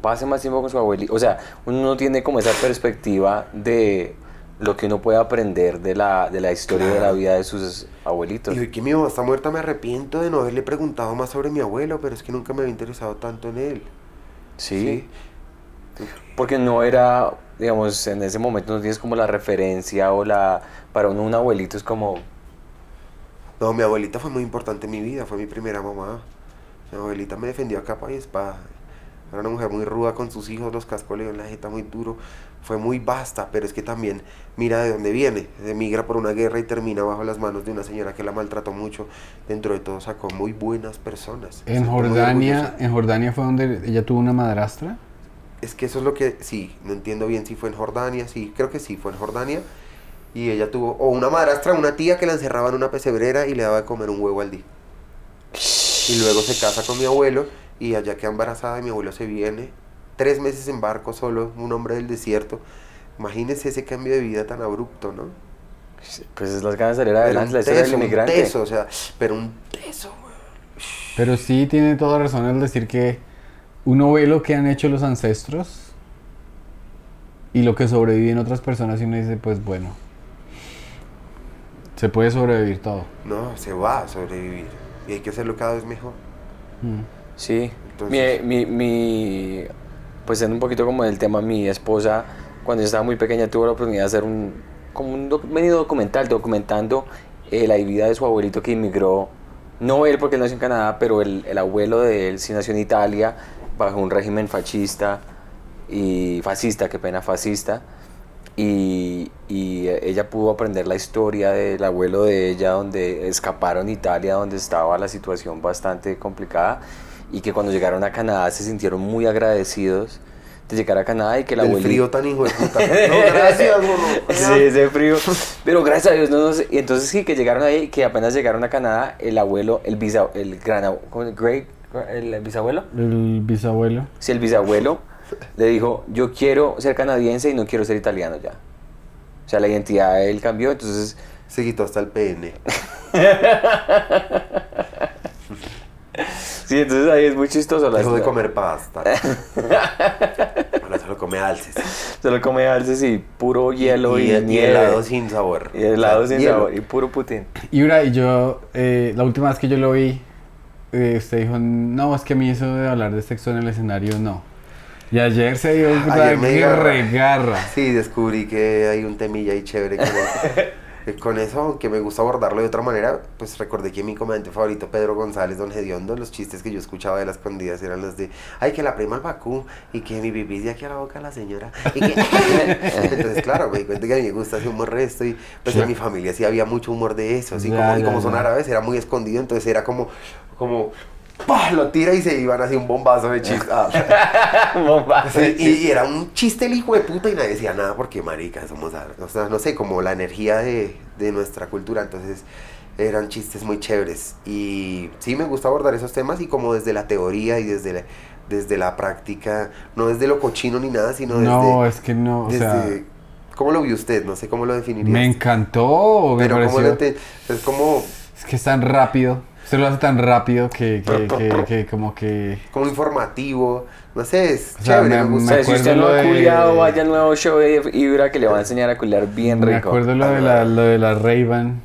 pase más tiempo con su abuelito, o sea, uno no tiene como esa perspectiva de lo que uno puede aprender de la, de la historia de la Claro. vida de sus abuelitos. Y hoy que mi mamá está muerta me arrepiento de no haberle preguntado más sobre mi abuelo, pero es que nunca me había interesado tanto en él. Sí, porque no era, digamos, en ese momento no tienes como la referencia o la, para uno un abuelito es como, No, mi abuelita fue muy importante en mi vida, fue mi primera mamá. Mi abuelita me defendió a capa y espada. Era una mujer muy ruda con sus hijos, los cascos le la jeta muy duro. Fue muy vasta, pero es que también mira de dónde viene. Emigra por una guerra y termina bajo las manos de una señora que la maltrató mucho. Dentro de todo sacó muy buenas personas. En Jordania, en Jordania fue donde ella tuvo una madrastra. Es que eso es lo que, sí, no entiendo bien si fue en Jordania, sí, creo que sí, fue en Jordania. Y ella tuvo, o una madrastra, una tía que la encerraba en una pesebrera y le daba de comer un huevo al día. Y luego se casa con mi abuelo y allá queda embarazada y mi abuelo se viene. Tres meses en barco solo, un hombre del desierto. Imagínense ese cambio de vida tan abrupto, ¿no? Pues es las ganas de salir adelante, un la historia del teso, un inmigrante. teso, o sea, pero un teso, güey. Pero sí tiene toda razón al decir que uno ve lo que han hecho los ancestros y lo que sobreviven otras personas y uno dice, pues bueno, se puede sobrevivir todo. No, se va a sobrevivir. Y hay que hacerlo cada vez mejor. Mm. Sí, Entonces- mi, mi, mi- pues en un poquito como del tema, mi esposa, cuando yo estaba muy pequeña, tuvo la oportunidad de hacer un, como un doc- documental, documentando eh, la vida de su abuelito que inmigró, no él porque él nació en Canadá, pero el, el abuelo de él sí nació en Italia, bajo un régimen fascista, y fascista, qué pena, fascista. Y, y ella pudo aprender la historia del abuelo de ella, donde escaparon a Italia, donde estaba la situación bastante complicada, y que cuando llegaron a Canadá se sintieron muy agradecidos de llegar a Canadá y que el El abuelito... frío tan hijo de puta. No, gracias. Sí, ese frío. Pero gracias a Dios, no, no sé. Y entonces sí, que llegaron ahí, que apenas llegaron a Canadá, el abuelo, el bisa, el gran, abu- ¿cómo es? great, el bisabuelo, El bisabuelo. sí, el bisabuelo, le dijo, yo quiero ser canadiense y no quiero ser italiano ya. O sea, la identidad de él cambió, entonces, Se quitó hasta el pene. sí, entonces ahí es muy chistoso. la- Dejó de comer pasta. Ahora solo come alces. Se lo come alces y puro hielo y, y, y nieve. helado sin sabor. Y helado O sea, sin hielo. sabor y puro Putin. Y una, y yo, eh, la última vez que yo lo vi, eh, usted dijo, no, es que a mí eso de hablar de sexo en el escenario, no. Y ayer se dio una Ayer me dio- regarra. Sí, descubrí que hay un temilla ahí chévere. Con, con eso, aunque me gusta abordarlo de otra manera, pues recordé que mi comediante favorito, Pedro González, Don Hediondo, los chistes que yo escuchaba de las escondidas eran los de, ay, que la prima al Bakú, y que mi pipí de aquí a la boca a la señora. Y que... Entonces, claro, me di cuenta que a mí me gusta ese humor resto, y pues en mi familia sí había mucho humor de eso, así Ya, como, y como son ya. árabes, era muy escondido, entonces era como, como, ¡pah! lo tira y se iban así un bombazo de chistes. Ah. Y, y era un chiste el hijo de puta y nadie decía nada porque marica, somos árabes. O sea, no sé, como la energía de, de nuestra cultura. Entonces eran chistes muy chéveres. Y sí me gusta abordar esos temas y como desde la teoría y desde la, desde la práctica, no desde lo cochino ni nada, sino desde... No, es que no, o desde sea, ¿Cómo lo vio usted? No sé cómo lo definiría. me encantó, me Pero cómo pareció, lo ente- es como, es que es tan rápido, se lo hace tan rápido que, que, que, que como que... como informativo. No sé, es O sea, chévere, me- me O gusta. sea, si usted acuerdo no ha lo de- culiado, vaya al nuevo show de Ibra que le va a enseñar a culiar bien rico. Me acuerdo lo de la, lo de la Ray-Ban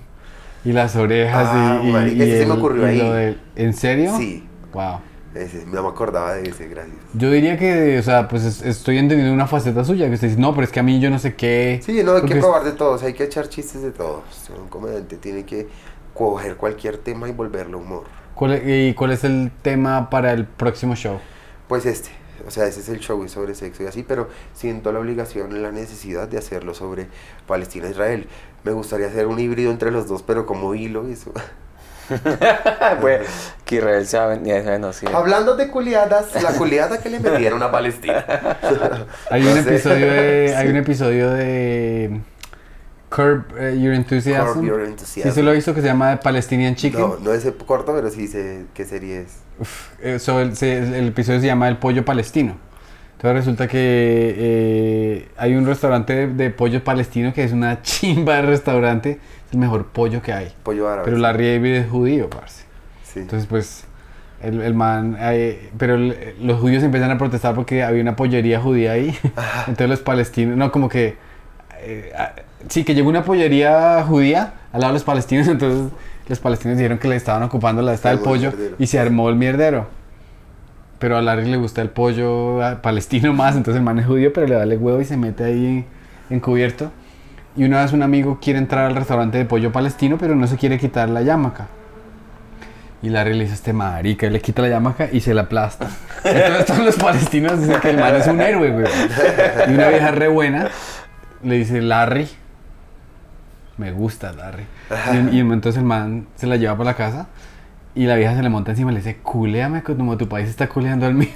y las orejas Ah, y, y, y ese se me ocurrió ahí. de- ¿En serio? Sí, Wow. ese, no me acordaba de ese, gracias. Yo diría que, o sea, pues es- estoy entendiendo una faceta suya, que usted dice, no, pero es que a mí yo no sé qué. Sí, no, hay que es- probar de todos, hay que echar chistes de todos. Un comediante tiene que coger cualquier tema y volverlo humor. ¿Cuál es- ¿Y cuál es el tema para el próximo show? Pues este, o sea, ese es el show sobre sexo y así, pero siento la obligación y la necesidad de hacerlo sobre Palestina e Israel. Me gustaría hacer un híbrido entre los dos, pero como hilo eso. pues, que Israel. Hablando de culiadas, la culiada que le metieron a Palestina. Hay un episodio de, hay un episodio de Curb eh, Your Enthusiasm. Curb Your Sí, Enthusiasm. se lo hizo que se llama Palestinian Chicken. No, no es corto, pero sí sé qué serie es. Eh, so, el, se- el episodio se llama El Pollo Palestino. Entonces resulta que eh, hay un restaurante de, de pollo palestino que es una chimba de restaurante. Es el mejor pollo que hay. Pollo árabe. Pero Larry David es judío, parce. Sí. Entonces, pues, el, el man... eh, pero el- los judíos empiezan a protestar porque había una pollería judía ahí. Entonces los palestinos... No, como que... eh, sí, que llegó una pollería judía al lado de los palestinos. Entonces los palestinos dijeron que le estaban ocupando la esta del pollo. mierdero. Y se armó el mierdero. Pero a Larry le gusta el pollo palestino más. Entonces el man es judío, pero le da el huevo y se mete ahí encubierto. Y una vez un amigo quiere entrar al restaurante de pollo palestino, pero no se quiere quitar la yamaca. Y Larry le dice este marica, y le quita la yamaca y se la aplasta. Entonces todos los palestinos dicen que el man es un héroe, güey. Y una vieja re buena le dice, Larry, me gusta Larry. Y, y entonces el man se la lleva para la casa y la vieja se le monta encima y le dice, culéame como tu país está culeando al mío.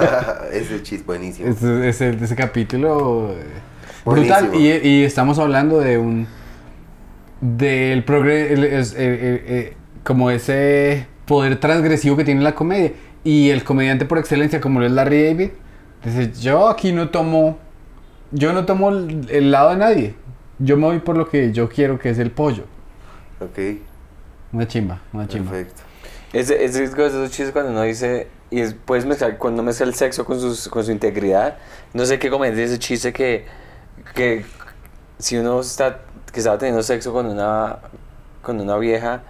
Ese chis buenísimo. Ese, ese, ese capítulo eh, brutal. Y, y estamos hablando de un. del progreso. como ese poder transgresivo que tiene la comedia. Y el comediante por excelencia, como lo es Larry David, dice, yo aquí no tomo, yo no tomo el lado de nadie. Yo me voy por lo que yo quiero, que es el pollo. Ok, Una chimba, una chimba. perfecto. Ese, ese es de esos chistes cuando uno dice, y es, puedes mezclar, cuando mezcla el sexo con, sus, con su integridad. No sé qué comentar ese chiste que, que si uno está, que estaba teniendo sexo con una, con una vieja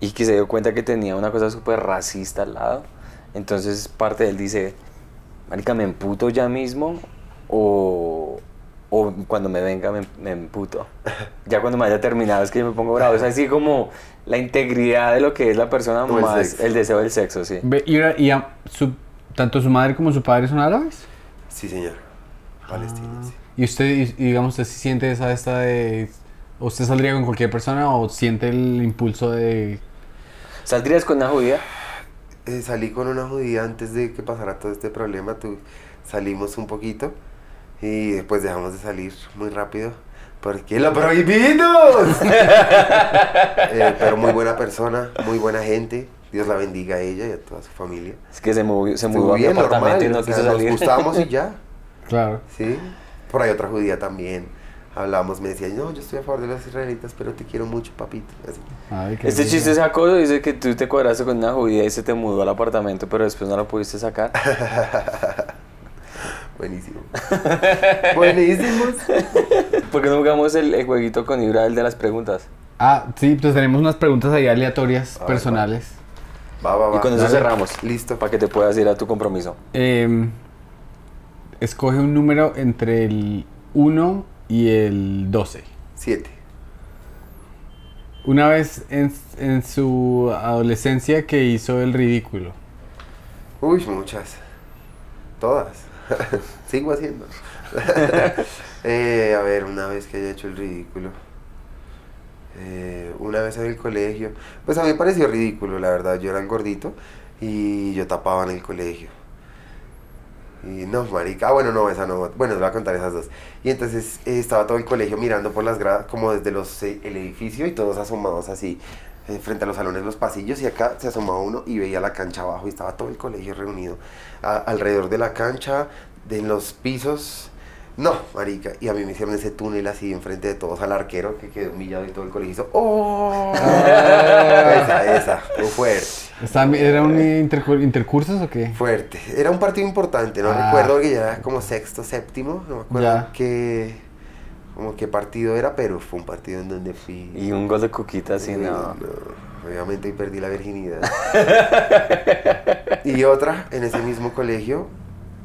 y que se dio cuenta que tenía una cosa súper racista al lado, entonces parte de él dice, marica, ¿me emputo ya mismo? O, o cuando me venga me, me emputo. Ya cuando me haya terminado es que yo me pongo bravo. Es así como la integridad de lo que es la persona el más sexo. el deseo del sexo, sí. Y, ahora- y a- su- tanto su madre como su padre son árabes. Sí, señor. Palestina, sí. Y usted, y- digamos, usted sí siente esa esta de... ¿Usted saldría con cualquier persona o siente el impulso de... ¿Saldrías con una judía? Eh, salí con una judía antes de que pasara todo este problema. Tu- salimos un poquito y después dejamos de salir muy rápido. Porque lo prohibimos. Eh, pero muy buena persona, muy buena gente. Dios la bendiga a ella y a toda su familia. Es que se, movió, se Estuvo mudó a mi bien, apartamento y normal, no o sea, quiso Nos salir. gustamos y ya. Claro. Sí. Por ahí otra judía también. Hablábamos, me decía, no, yo estoy a favor de las israelitas, pero te quiero mucho, papito. Así. Ay, qué Este chiste es acoso, dice que tú te cuadraste con una judía y se te mudó al apartamento, pero después no la pudiste sacar. Buenísimo. Buenísimos. ¿Por qué no jugamos el, el jueguito con Ibra, el de las preguntas? Ah, sí, pues tenemos unas preguntas ahí aleatorias, ver, personales. Va, va, va. Y con eso Dale. cerramos. Listo. Para que te puedas ir a tu compromiso. Em, escoge un número entre el 1 y el 12. Siete. Una vez en, en su adolescencia que hizo el ridículo. Uy, muchas. Todas. Sigo haciendo. Eh, a ver, una vez que haya hecho el ridículo. Eh, una vez en el colegio. Pues a mí me pareció ridículo, la verdad. Yo era el gordito y yo tapaba en el colegio. Y no, marica. Ah, bueno, no, esa no. Bueno, les voy a contar esas dos. Y entonces eh, estaba todo el colegio mirando por las gradas, como desde los, el edificio y todos asomados así, eh, frente a los salones, los pasillos. Y acá se asomaba uno y veía la cancha abajo y estaba todo el colegio reunido a- alrededor de la cancha, de los pisos. No, marica. Y a mí me hicieron ese túnel así enfrente de todos al arquero que quedó humillado y todo el colegio hizo ¡Oh! esa, esa. Fue fuerte. Estaba- ¿Era un intercu- intercursos o qué? Fuerte. Era un partido importante, no Ah. recuerdo que ya era como sexto, séptimo, no me acuerdo Ya. qué, como qué partido era, pero fue un partido en donde fui. Y un gol de cuquita así, Uy, no. Obviamente perdí la virginidad. y otra, en ese mismo colegio,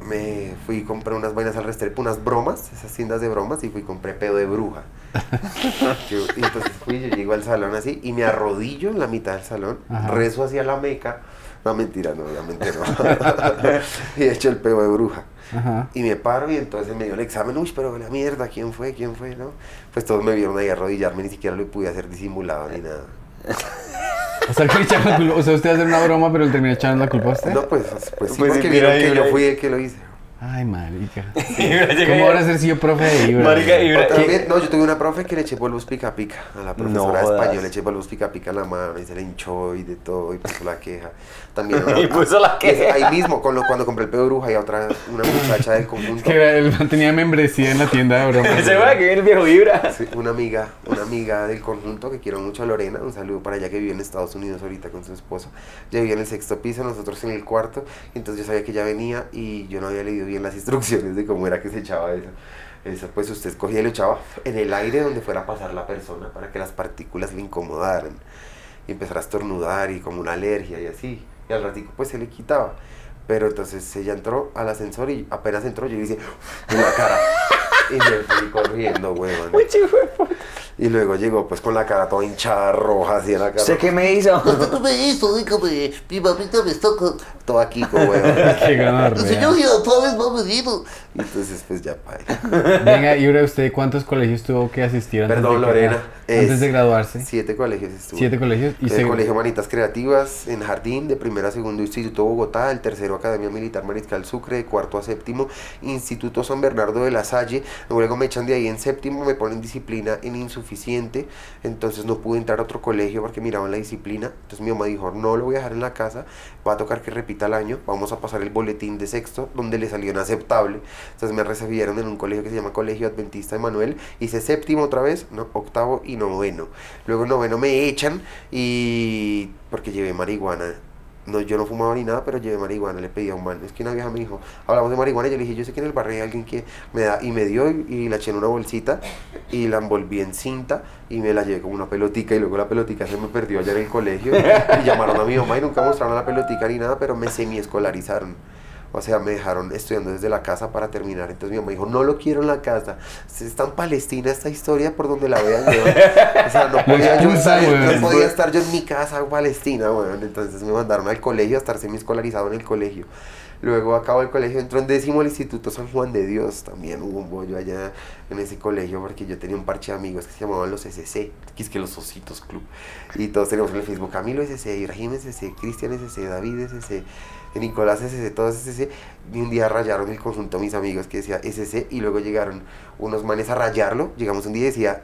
me fui y compré unas vainas al Restrepo, unas bromas, esas tiendas de bromas, y fui y compré pedo de bruja. Yo- y entonces fui, yo llego al salón así, y me arrodillo en la mitad del salón, Ajá. rezo hacia la meca. No, mentira, no, obviamente no. y he hecho el pedo de bruja. Ajá. Y me paro y entonces me dio el examen, uy, pero la mierda, ¿quién fue? ¿Quién fue? ¿No? Pues todos me vieron ahí arrodillarme, ni siquiera lo pude hacer disimulado ni nada. O sea, que le echaron la culpa- o sea, usted hacer una broma, pero le terminó echando la culpa a usted. No, pues, pues sí, Pues porque vieron que yo fui el que lo hice. Ay, marica. ¿Cómo ahora ser sido profe de Ibra? Marica, Ibra- vez- no, yo tuve una profe que le eché polvos pica pica a la profesora de jodas. español, le eché polvos pica pica en la mano y se le hinchó y de todo y puso la queja. También una- Y puso la queja. Ahí mismo, con lo- cuando compré el pedo de bruja y a otra, una muchacha del conjunto. Que él tenía membresía en la tienda de bromas. Se va que viene el viejo Ibra. Sí, una amiga, una amiga del conjunto que quiero mucho a Lorena, un saludo para ella que vive en Estados Unidos ahorita con su esposo. Ella vivía en el sexto piso, nosotros en el cuarto, y entonces yo sabía que ella venía y yo no había leído bien las instrucciones de cómo era que se echaba eso. Eso pues usted cogía y lo echaba en el aire donde fuera a pasar la persona para que las partículas le incomodaran y empezara a estornudar y como una alergia y así. Y al ratico pues se le quitaba. Pero entonces ella entró al ascensor y apenas entró yo le hice en la cara. Y me fui corriendo, huevón. Y luego llegó pues con la cara toda hinchada, roja, así en la cara. ¿Usted qué me hizo? ¿Qué me hizo? Dígame, mi mamita me está con... Todo aquí, huevón. Qué El gonorrea. señor Girafales me ha venido. Y entonces pues ya, paila. Venga, Ibra, ¿usted cuántos colegios tuvo que asistir antes, Perdón, de, que- Lorena, antes es- de graduarse? Siete colegios estuve. Siete colegios. Y el se- Colegio Manitas Creativas en Jardín, de primero a segundo Instituto Bogotá, el tercero Academia Militar Mariscal Sucre, de cuarto a séptimo Instituto San Bernardo de la Salle, luego me echan de ahí en séptimo, me ponen disciplina en, insufic- suficiente, entonces no pude entrar a otro colegio porque miraban la disciplina. Entonces mi mamá dijo, no lo voy a dejar en la casa, va a tocar que repita el año, vamos a pasar el boletín de sexto, donde le salió inaceptable. Entonces me recibieron en un colegio que se llama Colegio Adventista de Manuel, hice séptimo otra vez, no, octavo y noveno. Luego en noveno me echan y porque llevé marihuana. No, yo no fumaba ni nada, pero llevé marihuana, le pedí a un man. Es que una vieja me dijo, hablamos de marihuana, y yo le dije, yo sé que en el barrio hay alguien que me da, y me dio, y, la eché en una bolsita, y la envolví en cinta, y me la llevé como una pelotica, y luego la pelotica se me perdió allá en el colegio, y llamaron a mi mamá, y nunca mostraron la pelotica ni nada, pero me semi-escolarizaron. O sea, me dejaron estudiando desde la casa para terminar. Entonces mi mamá dijo, no lo quiero en la casa. Es tan palestina esta historia por donde la vean. weón. O sea, no podía, yo estar, no podía estar yo en mi casa palestina, weón. Entonces me mandaron al colegio a estar semi-escolarizado en el colegio. Luego acabo el colegio, entró en décimo al Instituto San Juan de Dios. También hubo un bollo allá en ese colegio porque yo tenía un parche de amigos que se llamaban los SC, que es que los Ositos Club. Y todos teníamos en el Facebook Camilo SC, Ibrahim SC, Cristian SC, David SC, Nicolás SC, todos SC. Y un día rayaron el conjunto mis amigos que decía SC y luego llegaron unos manes a rayarlo. Llegamos un día y decía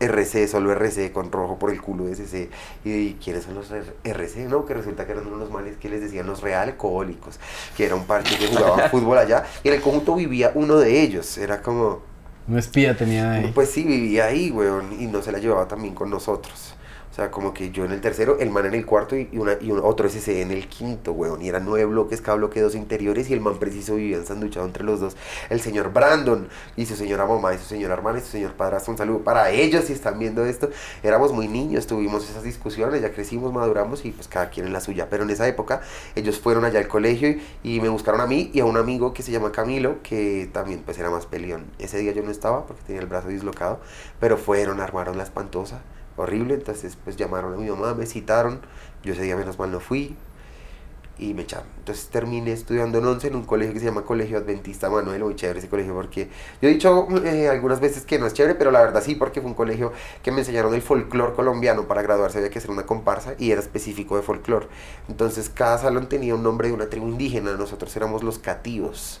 RC, solo RC, con rojo por el culo de SC. Y, ¿quiénes son los RC? No, que resulta que eran unos males que les decían los real alcohólicos, que era un parche que jugaba fútbol allá. Y en el conjunto vivía uno de ellos. Era como, Un espía tenían ahí. pues sí, vivía ahí, weón, y no se la llevaba también con nosotros. O sea, como que yo en el tercero, el man en el cuarto y, una, y un- otro SC en el quinto, weón. Y eran nueve bloques, cada bloque dos interiores y el man preciso vivía ensanduchado entre los dos. El señor Brandon y su señora mamá y su señora hermana y su señor padrastro. Un saludo para ellos si están viendo esto. Éramos muy niños, tuvimos esas discusiones, ya crecimos, maduramos y pues cada quien en la suya. Pero en esa época ellos fueron allá al colegio y, y me buscaron a mí y a un amigo que se llama Camilo, que también pues era más peleón. Ese día yo no estaba porque tenía el brazo dislocado, pero fueron, armaron la espantosa, horrible, entonces pues llamaron a mi mamá, me citaron, yo ese día menos mal no fui y me echaron. Entonces terminé estudiando en 11 en un colegio que se llama Colegio Adventista Manuel, muy chévere ese colegio porque yo he dicho eh, algunas veces que no es chévere, pero la verdad sí, porque fue un colegio que me enseñaron el folclore colombiano, para graduarse había que hacer una comparsa y era específico de folclore. Entonces cada salón tenía un nombre de una tribu indígena, nosotros éramos los cativos.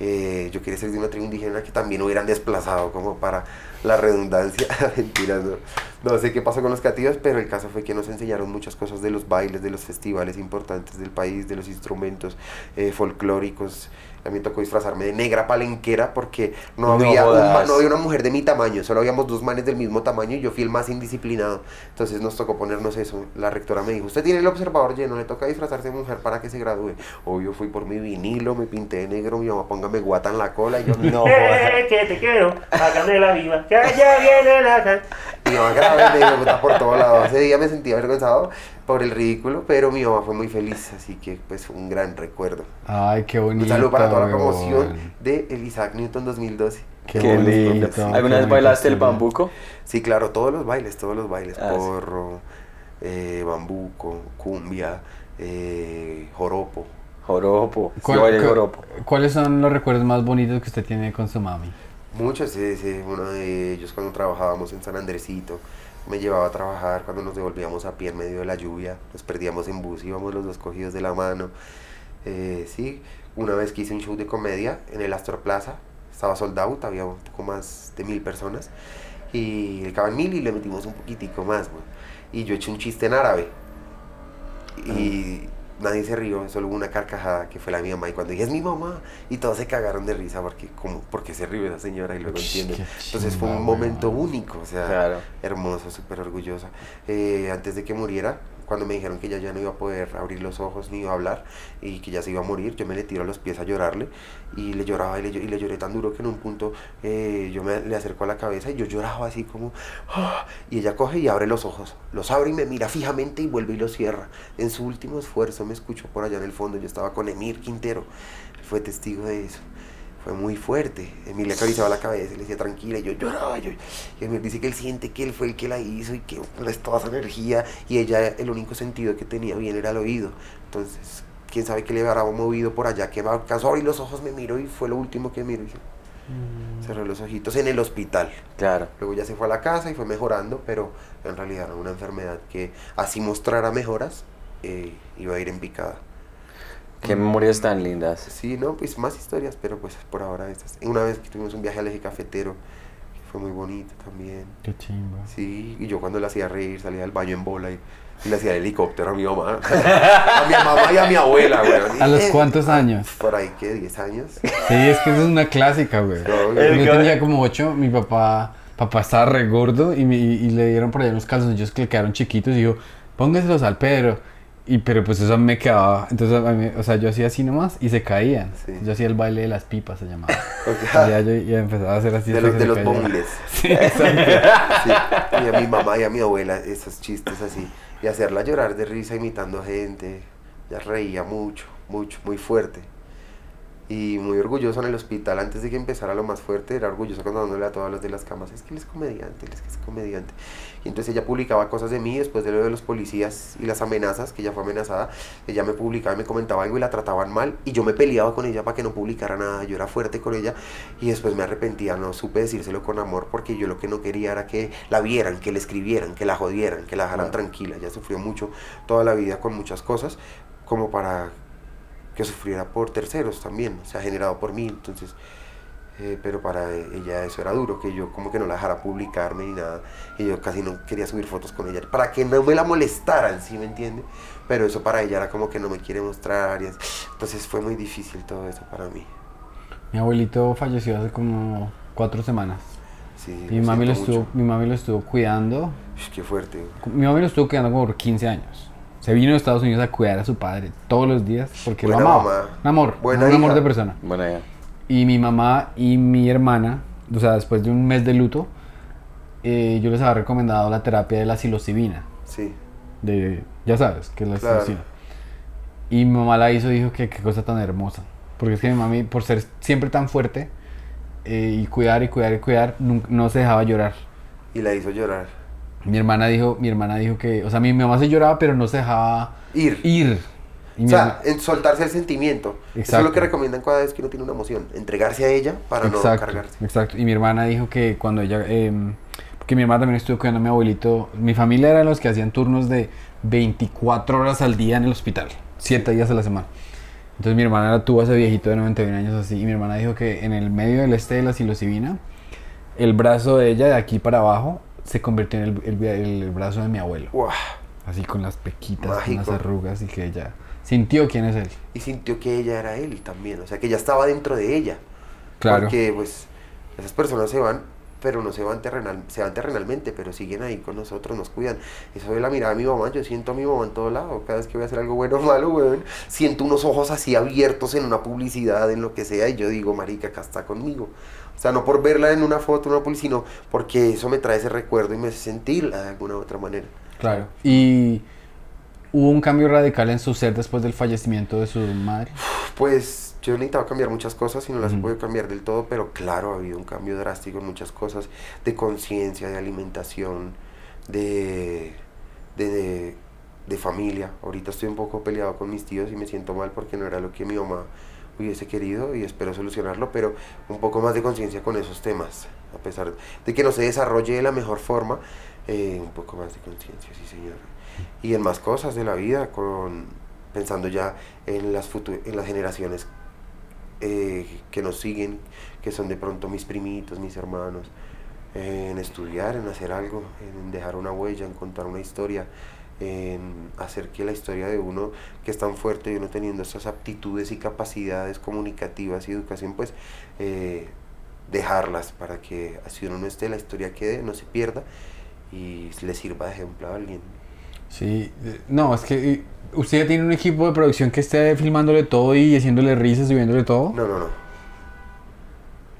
Eh, yo quería ser de una tribu indígena que también hubieran desplazado como para la redundancia. Mentiras, no. No sé qué pasó con los cativos, pero el caso fue que nos enseñaron muchas cosas de los bailes, de los festivales importantes del país, de los instrumentos eh, folclóricos. A mí me tocó disfrazarme de negra palenquera porque no, No había un no había una mujer de mi tamaño, solo habíamos dos manes del mismo tamaño y yo fui el más indisciplinado. Entonces nos tocó ponernos eso. La rectora me dijo, usted tiene el observador lleno, le toca disfrazarse de mujer para que se gradúe. Obvio fui por mi vinilo, me pinté de negro, mi mamá póngame guata en la cola y yo No, Eh, que te quiero, hágame la viva, que allá viene la. Mi mamá grave me dijo por todos lados. Ese día me sentí avergonzado por el ridículo, pero mi mamá fue muy feliz, así que pues fue un gran recuerdo. Ay, qué bonito. Un saludo para toda la weón. promoción de el Isaac Newton 2012. Qué, Qué bonito, lindo. qué ¿Alguna vez bailaste el bambuco? Sí, claro, todos los bailes, todos los bailes. Ah, sí. Porro, eh, bambuco, cumbia, eh, joropo. Joropo. Yo ¿Cuál- bailé el cu- joropo. ¿Cuáles son los recuerdos más bonitos que usted tiene con su mami? Muchos, ese, uno de ellos cuando trabajábamos en San Andresito, me llevaba a trabajar cuando nos devolvíamos a pie en medio de la lluvia, nos perdíamos en bus, íbamos los dos cogidos de la mano. Eh, sí, una vez que hice un show de comedia en el Astor Plaza, estaba sold out, había un poco más de mil personas, y el caben mil y le metimos un poquitico más, güey. Y yo eché un chiste en árabe, y nadie se rió, solo hubo una carcajada que fue la de mi mamá, y cuando dije, es mi mamá, y todos se cagaron de risa, porque, como, porque se rió esa señora, y luego entienden. Entonces fue un momento único, o sea, Claro. hermoso, súper orgullosa. Eh, antes de que muriera, cuando me dijeron que ella ya no iba a poder abrir los ojos ni iba a hablar y que ya se iba a morir, yo me le tiro a los pies a llorarle y le lloraba y le, y le lloré tan duro que en un punto eh, yo me le acerco a la cabeza y yo lloraba así como "Ah", y ella coge y abre los ojos, los abre y me mira fijamente y vuelve y los cierra. En su último esfuerzo me escuchó por allá en el fondo, yo estaba con Emir Quintero, fue testigo de eso. Fue muy fuerte. Emil le acariciaba la cabeza y le decía tranquila. Y yo lloraba. Yo, y Emil dice que él siente que él fue el que la hizo y que es toda esa energía. Y ella, el único sentido que tenía bien era el oído. Entonces, quién sabe qué le habrá movido por allá. Que me alcanzó a abrir los ojos, me miró y fue lo último que miró. Y yo cerré los ojitos en el hospital. Claro. Luego ya se fue a la casa y fue mejorando, pero en realidad era una enfermedad que, así mostrara mejoras, eh, iba a ir en picada. Qué memorias tan lindas. Sí, no, pues más historias, pero pues por ahora estas. Una vez que tuvimos un viaje al eje cafetero, fue muy bonito también. Qué chimba. Sí, y yo cuando la hacía reír salía del baño en bola y, y le hacía el helicóptero a mi mamá. a mi mamá y a mi abuela, güey. ¿A los cuántos años? Por ahí, ¿qué? ¿10 años? Sí, es que eso es una clásica, güey. No, Yo tenía como ocho, mi papá, papá estaba re gordo y, me- y- y le dieron por allá unos calzoncillos que le quedaron chiquitos y dijo, póngaselos al Pedro. Y, pero pues eso me quedaba, entonces, a mí- o sea, yo hacía así nomás y se caían. Sí. Yo hacía el baile de las pipas, se llamaba. Ok. Y ya yo empezaba a hacer así. De los, de los. Sí, exacto. Sí, y a mi mamá y a mi abuela esos chistes así. Y hacerla llorar de risa imitando gente. Ya reía mucho, mucho, muy fuerte. Y muy orgulloso en el hospital antes de que empezara lo más fuerte. Era orgulloso contándole a todos los de las camas. Es que él es comediante, él es que es comediante. Y entonces ella publicaba cosas de mí después de lo de los policías y las amenazas, que ella fue amenazada. Ella me publicaba y me comentaba algo y la trataban mal. Y yo me peleaba con ella para que no publicara nada. Yo era fuerte con ella y después me arrepentía. No supe decírselo con amor porque yo lo que no quería era que la vieran, que le escribieran, que la jodieran, que la dejaran tranquila. Ella sufrió mucho toda la vida con muchas cosas como para que sufriera por terceros también, o sea, generado por mí, entonces, eh, pero para ella eso era duro, que yo como que no la dejara publicarme ni nada, y yo casi no quería subir fotos con ella, para que no me la molestaran, ¿sí me entiende? Pero eso para ella era como que no me quiere mostrar, y entonces fue muy difícil todo eso para mí. Mi abuelito falleció hace como cuatro semanas. Sí, Mi mami, lo estuvo, mucho. mi mami lo estuvo cuidando. Qué fuerte. Mi mami lo estuvo cuidando como por 15 años. Se vino de Estados Unidos a cuidar a su padre todos los días porque lo Buena amaba. mamá. Un amor, Buena un amor hija. de persona. Bueno, ya. Y mi mamá y mi hermana, o sea, después de un mes de luto, eh, yo les había recomendado la terapia de la psilocibina. Sí, De, ya sabes, que es la Claro. psilocibina. Y mi mamá la hizo y dijo que qué cosa tan hermosa. Porque es que mi mami, por ser siempre tan fuerte eh, y cuidar y cuidar y cuidar, nun- no se dejaba llorar. y la hizo llorar. Mi hermana dijo, mi hermana dijo que, o sea, mi, mamá se lloraba, pero no se dejaba Ir. ir. Y O sea, en soltarse el sentimiento. Eso es lo Exacto. que recomiendan cada vez que uno tiene una emoción. Entregarse a ella para no exacto, cargarse. exacto. Y mi hermana dijo que cuando ella, em, porque mi hermana también estuvo cuidando a mi abuelito, mi familia eran los que hacían turnos de 24 horas al día en el hospital, 7 días a la semana. Entonces mi hermana la tuvo a ese viejito de 91 años así, y mi hermana dijo que en el medio del este de la psilocibina, el brazo de ella de aquí para abajo se convirtió en el, el- el brazo de mi abuelo. Así con las pequitas, con las arrugas y que ella sintió quién es él. Y sintió que ella era él también. O sea, que ella estaba dentro de ella. Claro. Porque, pues, esas personas se van, pero no se van, terrenal, se van terrenalmente, pero siguen ahí con nosotros, nos cuidan. Eso de la mirada de mi mamá, yo siento a mi mamá en todo lado. Cada vez que voy a hacer algo bueno o malo, weón, siento unos ojos así abiertos en una publicidad, en lo que sea, y yo digo, marica, acá está conmigo. O sea, no por verla en una foto, en una publicidad, sino porque eso me trae ese recuerdo y me hace sentirla de alguna u otra manera. Claro. Y hubo un cambio radical en su ser después del fallecimiento de su madre. Pues yo he necesitado cambiar muchas cosas y no las he podido cambiar del todo, pero claro, ha habido un cambio drástico en muchas cosas, de conciencia, de alimentación, de, de, de, de familia. Ahorita estoy un poco peleado con mis tíos y me siento mal porque no era lo que mi mamá hubiese querido y espero solucionarlo, pero un poco más de conciencia con esos temas, a pesar de que no se desarrolle de la mejor forma, eh, un poco más de conciencia, sí señor. Y en más cosas de la vida, con, pensando ya en las, en las generaciones eh, que nos siguen, que son de pronto mis primitos, mis hermanos, eh, en estudiar, en hacer algo, en dejar una huella, en contar una historia, en hacer que la historia de uno que es tan fuerte y uno teniendo esas aptitudes y capacidades comunicativas y educación, pues eh, dejarlas para que así uno no esté, la historia quede, no se pierda y le sirva de ejemplo a alguien. Sí, eh, no, es que eh, usted ya tiene un equipo de producción que esté filmándole todo y haciéndole risas y viéndole todo. No, no, no.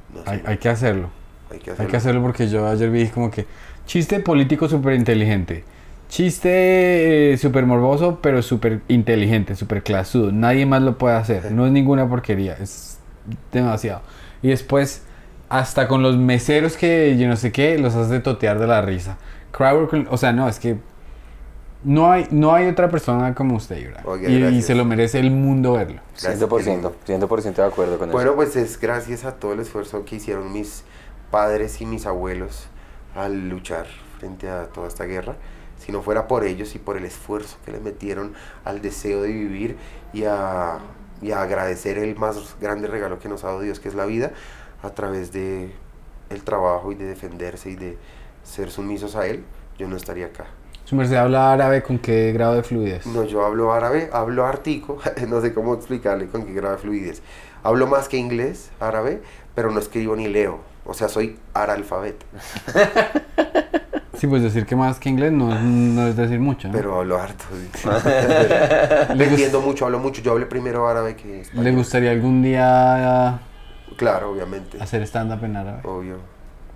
No, Hay, sí, hay que hacerlo. hay que Hay hacerlo. que hacerlo porque yo ayer vi como que chiste político súper inteligente. Chiste eh, súper morboso, pero súper inteligente, súper clasudo. Nadie más lo puede hacer. No es ninguna porquería. Es demasiado. Y después, hasta con los meseros que yo no sé qué, los hace totear de la risa. Crowder, o sea, no, es que no hay, no hay otra persona como usted, Ibra. Y, se lo merece el mundo verlo. Gracias, 100%, 100% de acuerdo con Bueno, eso. pues es gracias a todo el esfuerzo que hicieron mis padres y mis abuelos al luchar frente a toda esta guerra. Si no fuera por ellos y por el esfuerzo que le metieron al deseo de vivir y a, y a agradecer el más grande regalo que nos ha dado Dios, que es la vida, a través de el trabajo y de defenderse y de ser sumisos a él, yo no estaría acá. Su merced habla árabe con qué grado de fluidez. No, yo hablo árabe, hablo artico, no sé cómo explicarle con qué grado de fluidez. Hablo más que inglés, árabe, pero no escribo ni leo. O sea, soy aralfabeto, Sí, pues decir que más que inglés no, es- no es decir mucho. ¿no? pero hablo harto. ¿Le, gust- Entiendo mucho, hablo mucho. Yo hablé primero árabe que español. ¿Le gustaría algún día Claro, obviamente. hacer stand-up en árabe? Obvio.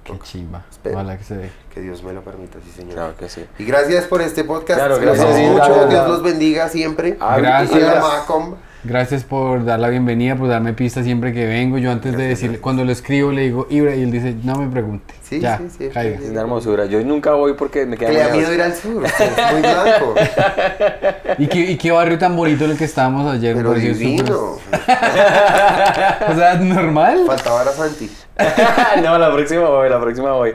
Qué chimba. Espero. Ojalá que se dé. Que Dios me lo permita, sí, señor. Claro que sí. Y gracias por este podcast. Claro, gracias, sí, mucho. claro. Dios los bendiga siempre. Ah, Gracias. Y a Macom. Gracias por dar la bienvenida, por darme pistas siempre que vengo. Yo antes de decirle, gracias. cuando lo escribo le digo Ibra y él dice, no me pregunte. Sí, ya, sí, sí, caiga. Es una hermosura. Yo nunca voy porque me queda Que le da miedo ir al sur. Es muy blanco. ¿Y qué, y qué barrio tan bonito en el que estábamos ayer. Pero divino. O sea, normal. Faltaba a Santi. no, la próxima voy, la próxima voy.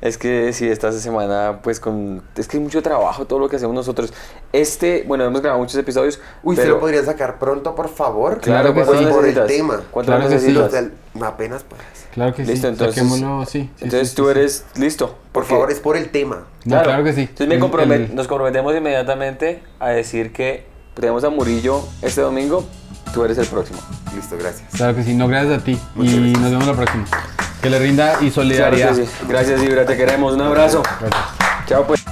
Es que sí, esta semana, pues con. Es que hay mucho trabajo todo lo que hacemos nosotros. Este, bueno, hemos grabado muchos episodios. Uy, ¿se pero, lo podrían sacar pronto, por favor? Claro que ¿cuánto sí. Por el tema. ¿Cuánto Claro que sí. necesitas? Los del- apenas pues. Claro que Listo, sí. entonces. Saquémoslo, sí. entonces sí, tú sí, sí. eres listo. Por favor, es por el tema. No, claro que sí. Entonces me compromet- el- nos comprometemos inmediatamente a decir que tenemos a Murillo este domingo. Tú eres el próximo. Listo, gracias. Claro que sí, no gracias a ti. Muchas y gracias. nos vemos la próxima. Que le rinda y Claro solidaridad. sí. Gracias, Ibra. Te queremos. Un abrazo. Gracias. Chao, pues.